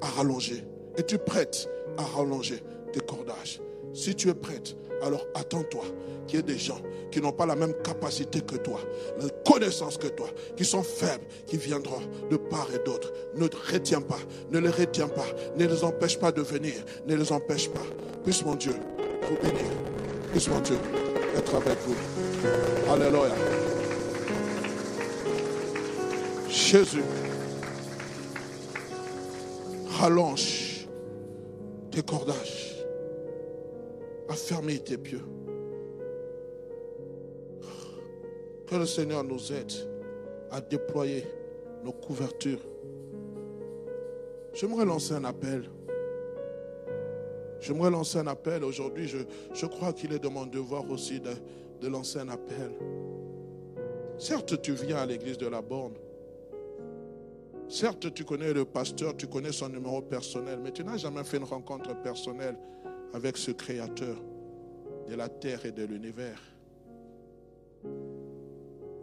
à rallonger? Es-tu prête à rallonger tes cordages? Si tu es prête, alors attends-toi qu'il y ait des gens qui n'ont pas la même capacité que toi, la connaissance que toi, qui sont faibles, qui viendront de part et d'autre. Ne retiens pas, ne les retiens pas, ne les empêche pas de venir, ne les empêche pas. Puisse mon Dieu vous bénir, puisse mon Dieu être avec vous. Alléluia. Jésus, rallonge tes cordages, affermis tes pieux. Que le Seigneur nous aide à déployer nos couvertures. J'aimerais lancer un appel. J'aimerais lancer un appel. Aujourd'hui, je, je crois qu'il est de mon devoir aussi de, de lancer un appel. Certes, tu viens à l'église de la Borne. Certes, tu connais le pasteur, tu connais son numéro personnel, mais tu n'as jamais fait une rencontre personnelle avec ce Créateur de la terre et de l'univers.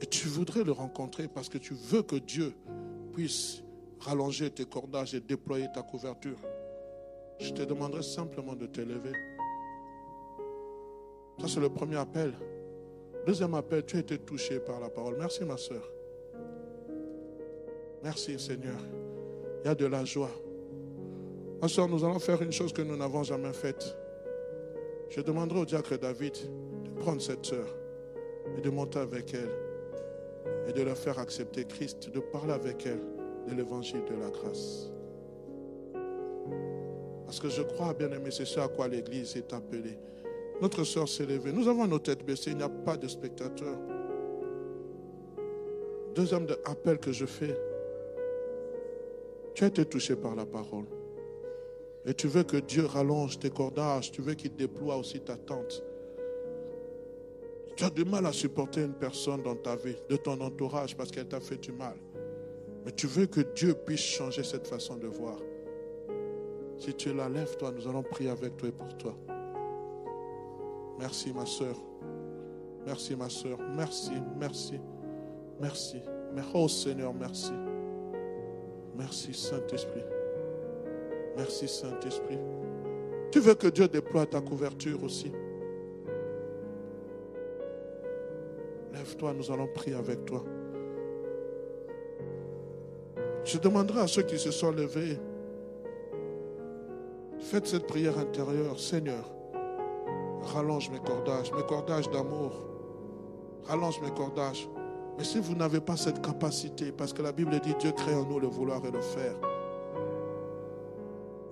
Et tu voudrais le rencontrer parce que tu veux que Dieu puisse rallonger tes cordages et déployer ta couverture. Je te demanderai simplement de t'élever. Ça, c'est le premier appel. Deuxième appel, tu as été touché par la parole. Merci, ma soeur. Merci, Seigneur. Il y a de la joie. Ma soeur, nous allons faire une chose que nous n'avons jamais faite. Je demanderai au diacre David de prendre cette soeur et de monter avec elle et de leur faire accepter Christ, de parler avec elle de l'évangile de la grâce. Parce que je crois, bien aimé, c'est ce à quoi l'Église est appelée. Notre soeur s'est levée. Nous avons nos têtes baissées, il n'y a pas de spectateurs. Deuxième appel que je fais, tu as été touché par la parole. Et tu veux que Dieu rallonge tes cordages, tu veux qu'il déploie aussi ta tente. Tu as du mal à supporter une personne dans ta vie, de ton entourage, parce qu'elle t'a fait du mal. Mais tu veux que Dieu puisse changer cette façon de voir. Si tu la lèves, toi, nous allons prier avec toi et pour toi. Merci, ma soeur. Merci, ma soeur. Merci, merci, merci. Oh Seigneur, merci. Merci, Saint-Esprit. Merci, Saint-Esprit. Tu veux que Dieu déploie ta couverture aussi. Lève-toi, nous allons prier avec toi. Je demanderai à ceux qui se sont levés, faites cette prière intérieure. Seigneur, rallonge mes cordages, mes cordages d'amour. Rallonge mes cordages. Mais si vous n'avez pas cette capacité, parce que la Bible dit Dieu crée en nous le vouloir et le faire.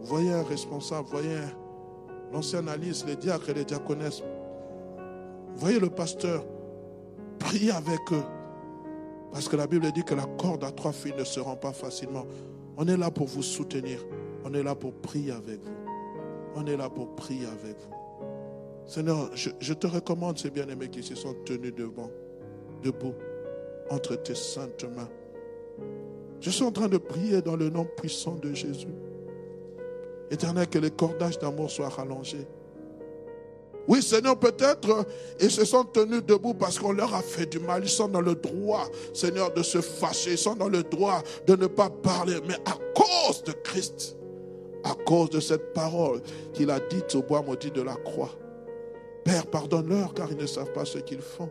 Voyez un responsable, voyez l'ancien Alice, les diacres et les diaconesses. Voyez le pasteur, priez avec eux. Parce que la Bible dit que la corde à trois filles ne se rend pas facilement. On est là pour vous soutenir. On est là pour prier avec vous. On est là pour prier avec vous. Seigneur, je, te recommande ces bien-aimés qui se sont tenus devant, debout, entre tes saintes mains. Je suis en train de prier dans le nom puissant de Jésus. Éternel, que les cordages d'amour soient rallongés. Oui, Seigneur, peut-être ils se sont tenus debout parce qu'on leur a fait du mal. Ils sont dans le droit, Seigneur, de se fâcher. Ils sont dans le droit de ne pas parler. Mais à cause de Christ, à cause de cette parole qu'il a dite au bois maudit de la croix, Père, pardonne-leur car ils ne savent pas ce qu'ils font.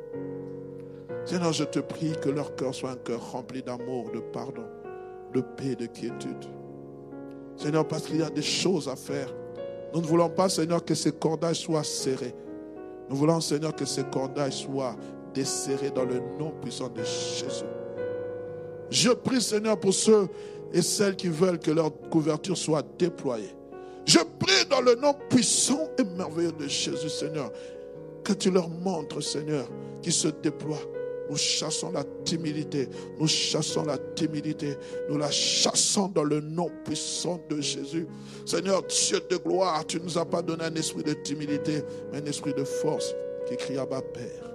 Seigneur, je te prie que leur cœur soit un cœur rempli d'amour, de pardon, de paix, de quiétude. Seigneur, parce qu'il y a des choses à faire. Nous ne voulons pas, Seigneur, que ces cordages soient serrés. Nous voulons, Seigneur, que ces cordages soient desserrés dans le nom puissant de Jésus. Je prie, Seigneur, pour ceux et celles qui veulent que leur couverture soit déployée. Je prie dans le nom puissant et merveilleux de Jésus, Seigneur, que tu leur montres, Seigneur, qu'ils se déploient. Nous chassons la timidité, nous chassons la timidité, nous la chassons dans le nom puissant de Jésus. Seigneur, Dieu de gloire, tu ne nous as pas donné un esprit de timidité, mais un esprit de force qui crie à bas Père.